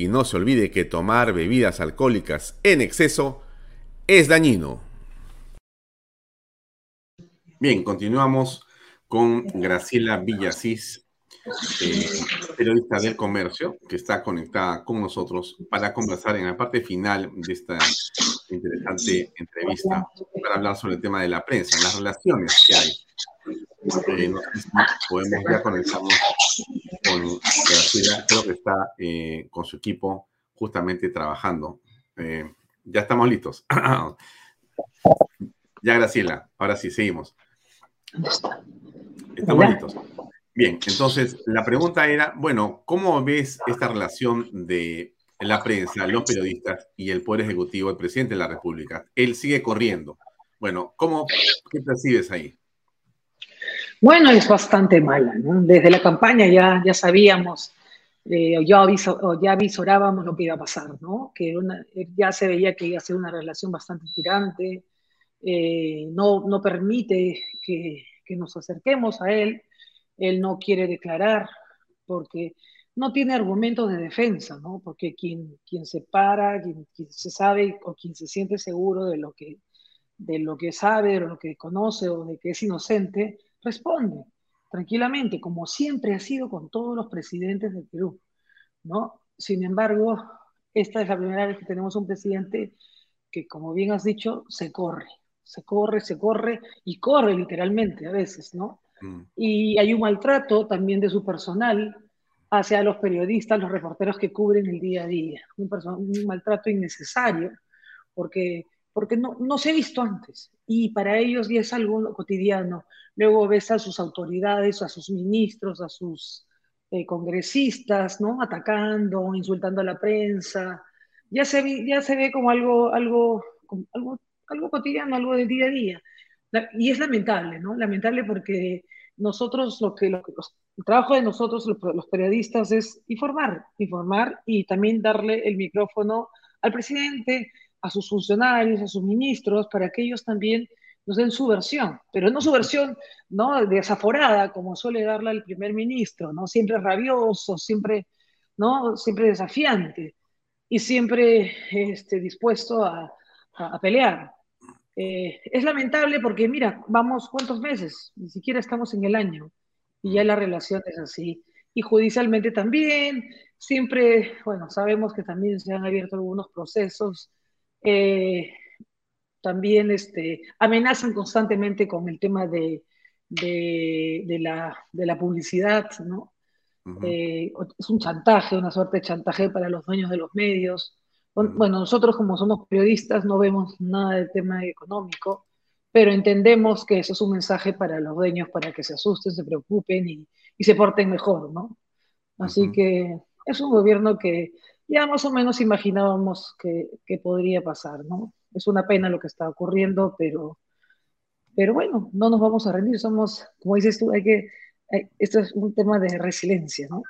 Y no se olvide que tomar bebidas alcohólicas en exceso es dañino. Bien, continuamos con Graciela Villasís, eh, periodista del comercio, que está conectada con nosotros para conversar en la parte final de esta interesante entrevista, para hablar sobre el tema de la prensa, las relaciones que hay. Eh, podemos ya conectarnos con Graciela, creo que está eh, con su equipo justamente trabajando. ya estamos listos. ya, Graciela, ahora sí, seguimos. Estamos listos. Bien, entonces la pregunta era, bueno, ¿cómo ves esta relación de la prensa, los periodistas y el Poder Ejecutivo, el presidente de la República? Él sigue corriendo. Bueno, ¿cómo, ¿qué percibes ahí? Bueno, es bastante mala, ¿no? Desde la campaña ya, ya sabíamos, eh, ya, aviso, ya avisorábamos lo que iba a pasar, ¿no? Que ya se veía que iba a ser una relación bastante tirante, eh, no, no permite que, que, nos acerquemos a él, él no quiere declarar porque no tiene argumentos de defensa, ¿no? Porque quien, quien se para, quien, se sabe o quien se siente seguro de lo, que, de lo que sabe, de lo que conoce o de que es inocente, responde tranquilamente, como siempre ha sido con todos los presidentes del Perú, ¿no? Sin embargo, esta es la primera vez que tenemos un presidente que, como bien has dicho, se corre, se corre, se corre y corre literalmente a veces, ¿no? Mm. Y hay un maltrato también de su personal hacia los periodistas, los reporteros que cubren el día a día. Un, un maltrato innecesario, porque, porque no, no se ha visto antes. Y para ellos ya es algo cotidiano. Luego ves a sus autoridades, a sus ministros, a sus eh, congresistas, ¿no? Atacando, insultando a la prensa. Ya se, ya se ve como algo, algo, algo, algo cotidiano, algo del día a día. Y es lamentable, ¿no? Lamentable porque nosotros lo que, lo que el trabajo de nosotros, los periodistas, es informar, informar y también darle el micrófono al presidente, a sus funcionarios, a sus ministros, para que ellos también nos den su versión, pero no su versión ¿no? desaforada, como suele darla el primer ministro, ¿no? siempre rabioso, siempre, ¿no? siempre desafiante y siempre este, dispuesto a, a, pelear. Eh, es lamentable porque, mira, vamos cuántos meses, ni siquiera estamos en el año y ya la relación es así. Y judicialmente también, siempre, bueno, sabemos que también se han abierto algunos procesos, eh, también este, amenazan constantemente con el tema de, de, la, de la, publicidad, ¿no? Eh, es un chantaje, una suerte de chantaje para los dueños de los medios. Bueno, nosotros como somos periodistas no vemos nada del tema económico, pero entendemos que eso es un mensaje para los dueños para que se asusten, se preocupen y, y se porten mejor, ¿no? Así que es un gobierno que ya más o menos imaginábamos que, que, podría pasar, ¿no? Es una pena lo que está ocurriendo, pero, pero bueno, no nos vamos a rendir, somos, como dices tú, hay que, esto es un tema de resiliencia, ¿no?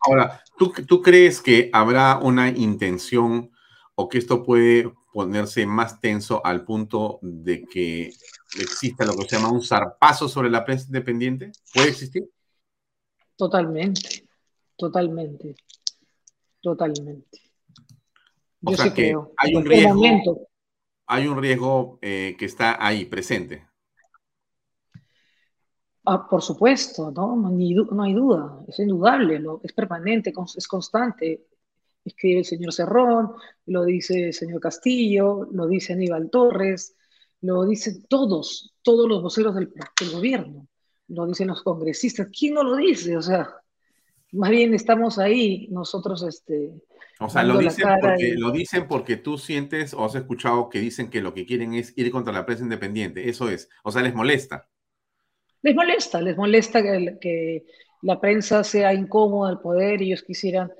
Ahora, ¿tú, ¿tú crees que habrá una intención o que esto puede ponerse más tenso al punto de que exista lo que se llama un zarpazo sobre la prensa independiente? ¿Puede existir? Totalmente, totalmente, totalmente. O sea que hay un riesgo, hay un riesgo que está ahí presente. Ah, por supuesto, ¿no? No, hay duda, es indudable, es permanente, es constante escribe el señor Cerrón, lo dice el señor Castillo, lo dice Aníbal Torres, lo dicen todos, todos los voceros del, gobierno, lo dicen los congresistas. ¿Quién no lo dice? O sea, más bien estamos ahí, nosotros, este... O sea, lo dicen, porque, lo dicen porque tú sientes o has escuchado que dicen que lo que quieren es ir contra la prensa independiente. Eso es. O sea, les molesta. Les molesta, les molesta que, que la prensa sea incómoda al poder y ellos quisieran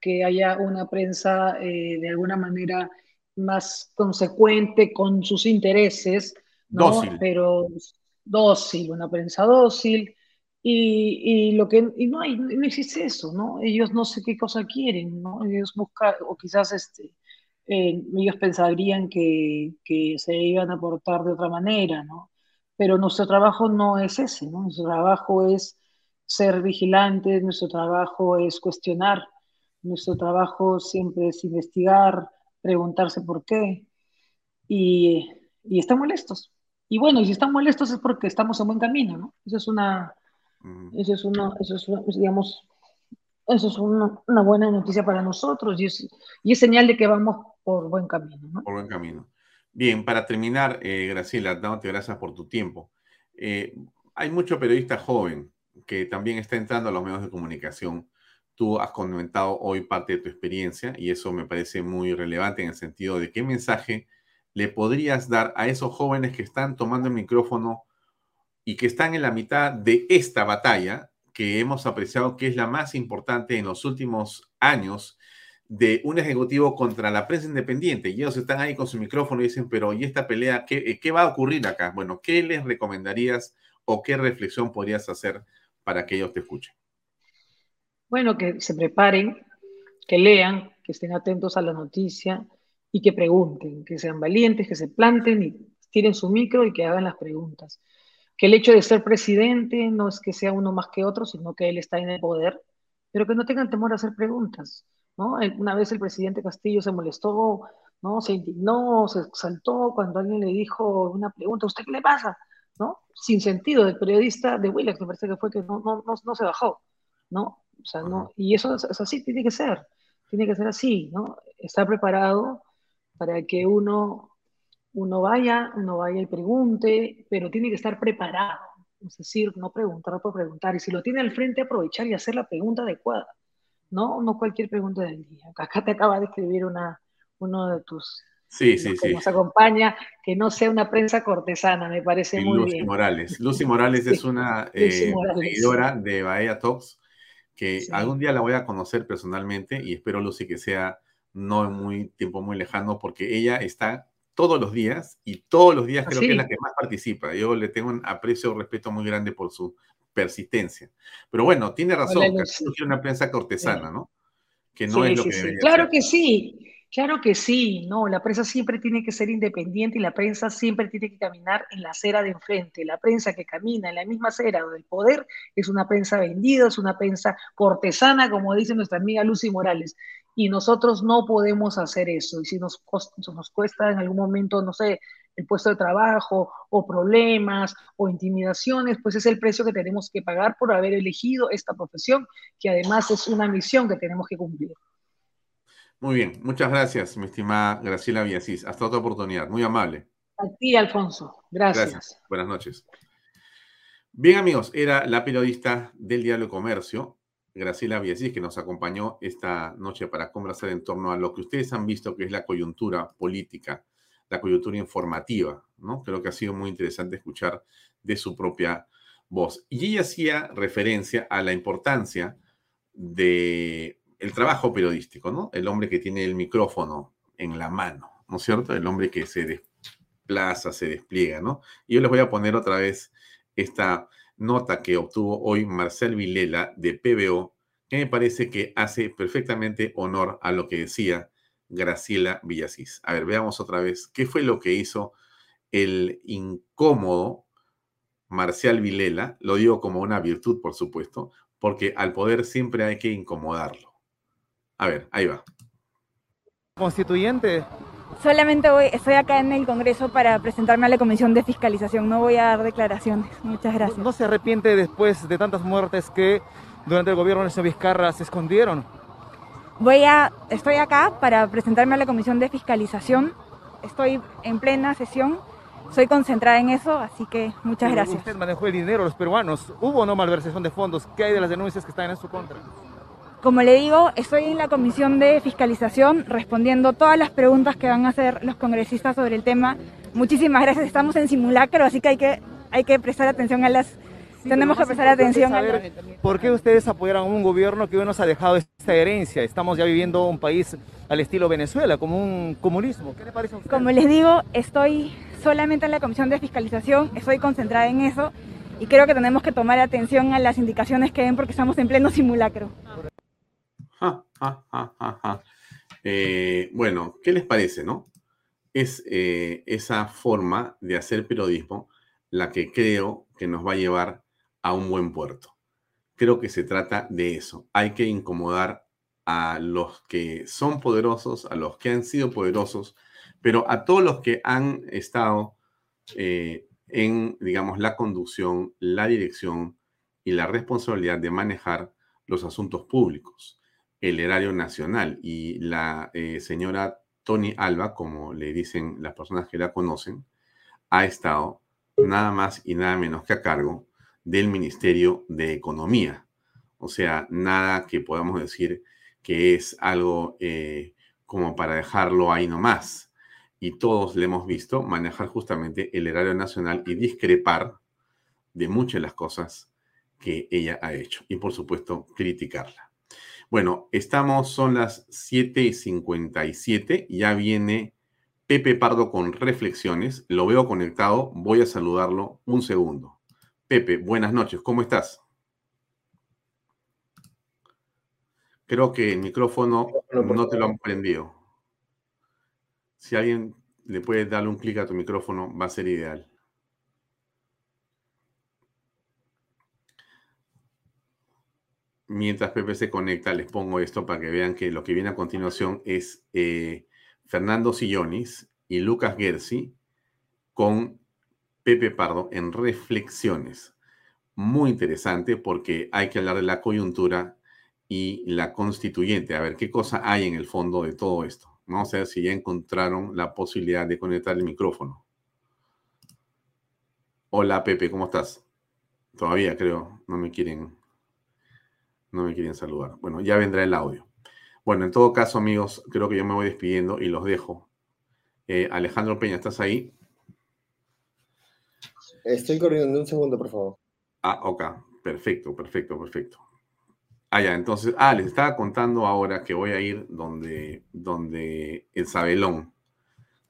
que haya una prensa eh, de alguna manera más consecuente con sus intereses, ¿no? Dócil. Pero dócil, una prensa dócil. Y, y lo que y no, hay, no existe eso, ¿no? Ellos no sé qué cosa quieren, ¿no? Ellos buscan, o quizás este, eh, ellos pensarían que, que, se iban a portar de otra manera, ¿no? Pero nuestro trabajo no es ese, ¿no? Nuestro trabajo es ser vigilantes, nuestro trabajo es cuestionar nuestro trabajo siempre es investigar, preguntarse por qué y, y están molestos. Y bueno, y si están molestos es porque estamos en buen camino, ¿no? Eso es una, eso es una, eso es, digamos, eso es una, una, buena noticia para nosotros y es, y es señal de que vamos por buen camino, ¿no? Por buen camino. Bien, para terminar, eh, Graciela, dándote gracias por tu tiempo. Eh, hay mucho periodista joven que también está entrando a los medios de comunicación. Tú has comentado hoy parte de tu experiencia y eso me parece muy relevante en el sentido de qué mensaje le podrías dar a esos jóvenes que están tomando el micrófono y que están en la mitad de esta batalla que hemos apreciado que es la más importante en los últimos años de un ejecutivo contra la prensa independiente. Y ellos están ahí con su micrófono y dicen, pero ¿y esta pelea qué, qué va a ocurrir acá? Bueno, ¿qué les recomendarías o qué reflexión podrías hacer para que ellos te escuchen? bueno, que se preparen, que lean, que estén atentos a la noticia y que pregunten, que sean valientes, que se planten y tiren su micro y que hagan las preguntas. Que el hecho de ser presidente no es que sea uno más que otro, sino que él está en el poder, pero que no tengan temor a hacer preguntas, ¿no? Una vez el presidente Castillo se molestó, ¿no? Se indignó, se exaltó cuando alguien le dijo una pregunta, ¿usted qué le pasa? ¿No? Sin sentido, del periodista de Willax, me parece que fue que no, no, no, no se bajó, ¿no? O sea, no, y eso es, es así, tiene que ser, tiene que ser así, ¿no? Estar preparado para que uno, uno vaya, uno vaya y pregunte, pero tiene que estar preparado, es decir, no preguntar por preguntar, y si lo tiene al frente, aprovechar y hacer la pregunta adecuada, ¿no? No cualquier pregunta del día. Acá te acaba de escribir una, uno de tus Sí, sí, sí. Nos acompaña, que no sea una prensa cortesana, me parece muy Lucy bien. Morales. Lucy Morales es una eh, seguidora de Bahía Talks que algún día la voy a conocer personalmente y espero, Lucy, que sea no en muy tiempo muy lejano, porque ella está todos los días y todos los días creo que es la que más participa. Yo le tengo un aprecio y respeto muy grande por su persistencia. Pero bueno, tiene razón, quiere una prensa cortesana, ¿no? Que no Sí, es lo sí, que debería Claro ser. que sí, claro que sí, no, la prensa siempre tiene que ser independiente y la prensa siempre tiene que caminar en la acera de enfrente. La prensa que camina en la misma acera del poder es una prensa vendida, es una prensa cortesana, como dice nuestra amiga Lucy Morales. Y nosotros no podemos hacer eso. Y si nos, nos cuesta en algún momento, no sé, el puesto de trabajo o problemas o intimidaciones, pues es el precio que tenemos que pagar por haber elegido esta profesión, que además es una misión que tenemos que cumplir. Muy bien, muchas gracias, mi estimada Graciela Villasís. Hasta otra oportunidad, muy amable. A ti, Alfonso. Gracias. Buenas noches. Bien, amigos, era la periodista del Diario Comercio, Graciela Villasís, que nos acompañó esta noche para conversar en torno a lo que ustedes han visto que es la coyuntura política, la coyuntura informativa, ¿no? Creo que ha sido muy interesante escuchar de su propia voz. Y ella hacía referencia a la importancia de el trabajo periodístico, ¿no? El hombre que tiene el micrófono en la mano, ¿no es cierto? El hombre que se desplaza, se despliega, ¿no? Y yo les voy a poner otra vez esta nota que obtuvo hoy Marcel Vilela de PBO, que me parece que hace perfectamente honor a lo que decía Graciela Villasís. A ver, veamos otra vez qué fue lo que hizo el incómodo Marcial Vilela, lo digo como una virtud, por supuesto, porque al poder siempre hay que incomodarlo. A ver, ahí va. Constituyente, Solamente voy, estoy acá en el Congreso para presentarme a la Comisión de Fiscalización. No voy a dar declaraciones. Muchas gracias. ¿no se arrepiente después de tantas muertes que durante el gobierno del señor Vizcarra se escondieron? Voy a, estoy acá para presentarme a la Comisión de Fiscalización. Estoy en plena sesión. Soy concentrada en eso, así que muchas gracias. Usted manejó el dinero los peruanos. ¿Hubo o no malversación de fondos? ¿Qué hay de las denuncias que están en su contra? Como le digo, estoy en la Comisión de Fiscalización respondiendo todas las preguntas que van a hacer los congresistas sobre el tema. Muchísimas gracias. Estamos en simulacro, así que hay que, hay que prestar atención a las... tenemos que prestar atención a las... ¿Por qué ustedes apoyaron a un gobierno que hoy nos ha dejado esta herencia? Estamos ya viviendo un país al estilo Venezuela, como un comunismo. ¿Qué le parece a usted? Como les digo, estoy solamente en la comisión de fiscalización, estoy concentrada en eso y creo que tenemos que tomar atención a las indicaciones que den porque estamos en pleno simulacro. Eh, bueno, ¿qué les parece, no? Es eh, esa forma de hacer periodismo la que creo que nos va a llevar a un buen puerto. Creo que se trata de eso. Hay que incomodar a los que son poderosos, a los que han sido poderosos, pero a todos los que han estado eh, en, digamos, la conducción, la dirección y la responsabilidad de manejar los asuntos públicos, el erario nacional. Y la eh, señora Tony Alba, como le dicen las personas que la conocen, ha estado nada más y nada menos que a cargo del Ministerio de Economía. O sea, nada que podamos decir que es algo eh, como para dejarlo ahí nomás. Y todos le hemos visto manejar justamente el erario nacional y discrepar de muchas de las cosas que ella ha hecho. Y por supuesto, criticarla. Bueno, estamos, son las 7 y 57. Ya viene Pepe Pardo con reflexiones. Lo veo conectado. Voy a saludarlo un segundo. Pepe, buenas noches. ¿Cómo estás? Creo que el micrófono no te lo han prendido. Si alguien le puede darle un clic a tu micrófono, va a ser ideal. Mientras Pepe se conecta, les pongo esto para que vean que lo que viene a continuación es eh, Fernando Sillonis y Lucas Gersi con Pepe Pardo en reflexiones. Muy interesante porque hay que hablar de la coyuntura y la constituyente. A ver qué cosa hay en el fondo de todo esto. Vamos a ver si ya encontraron la posibilidad de conectar el micrófono. Hola Pepe, ¿cómo estás? Todavía creo, no me quieren, no me quieren saludar. Bueno, ya vendrá el audio. Bueno, en todo caso, amigos, creo que yo me voy despidiendo y los dejo. Eh, Alejandro Peña, ¿estás ahí? Estoy corriendo un segundo, por favor. Ah, ok. Perfecto, perfecto, perfecto. Ah, ya, entonces, ah, les estaba contando ahora que voy a ir donde, donde el Sabelón,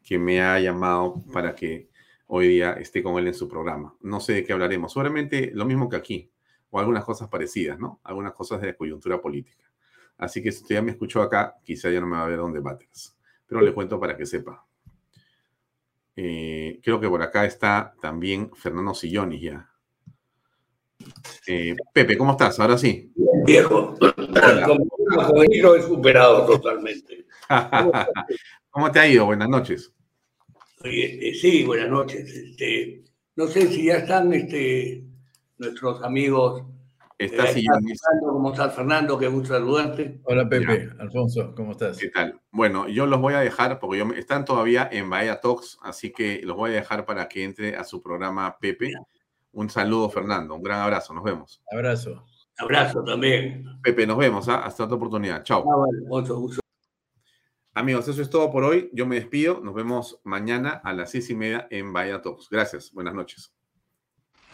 que me ha llamado para que hoy día esté con él en su programa. No sé de qué hablaremos, seguramente lo mismo que aquí, o algunas cosas parecidas, ¿no? Algunas cosas de coyuntura política. Así que si usted ya me escuchó acá, quizá ya no me va a ver dónde bates. Pero le cuento para que sepa. Eh, creo que por acá está también Fernando Sillones ya. Eh, Pepe, ¿cómo estás? Ahora sí. Viejo, como he superado totalmente. ¿Cómo te ha ido? Buenas noches. Oye, eh, sí, buenas noches. Este, no sé si ya están este, nuestros amigos. Está eh, Fernando, ¿Cómo estás, Fernando? Qué gusto saludarte. Hola, Pepe. Alfonso, ¿cómo estás? ¿Qué tal? Bueno, yo los voy a dejar porque yo, están todavía en Bahía Talks, así que los voy a dejar para que entre a su programa Pepe. Un saludo, Fernando. Un gran abrazo. Nos vemos. Abrazo. Abrazo también. Pepe, nos vemos. ¿ah? Hasta otra oportunidad. Chao. Ah, vale, otro gusto. Amigos, eso es todo por hoy. Yo me despido. Nos vemos mañana a las seis y media en Bahía Talks. Gracias. Buenas noches.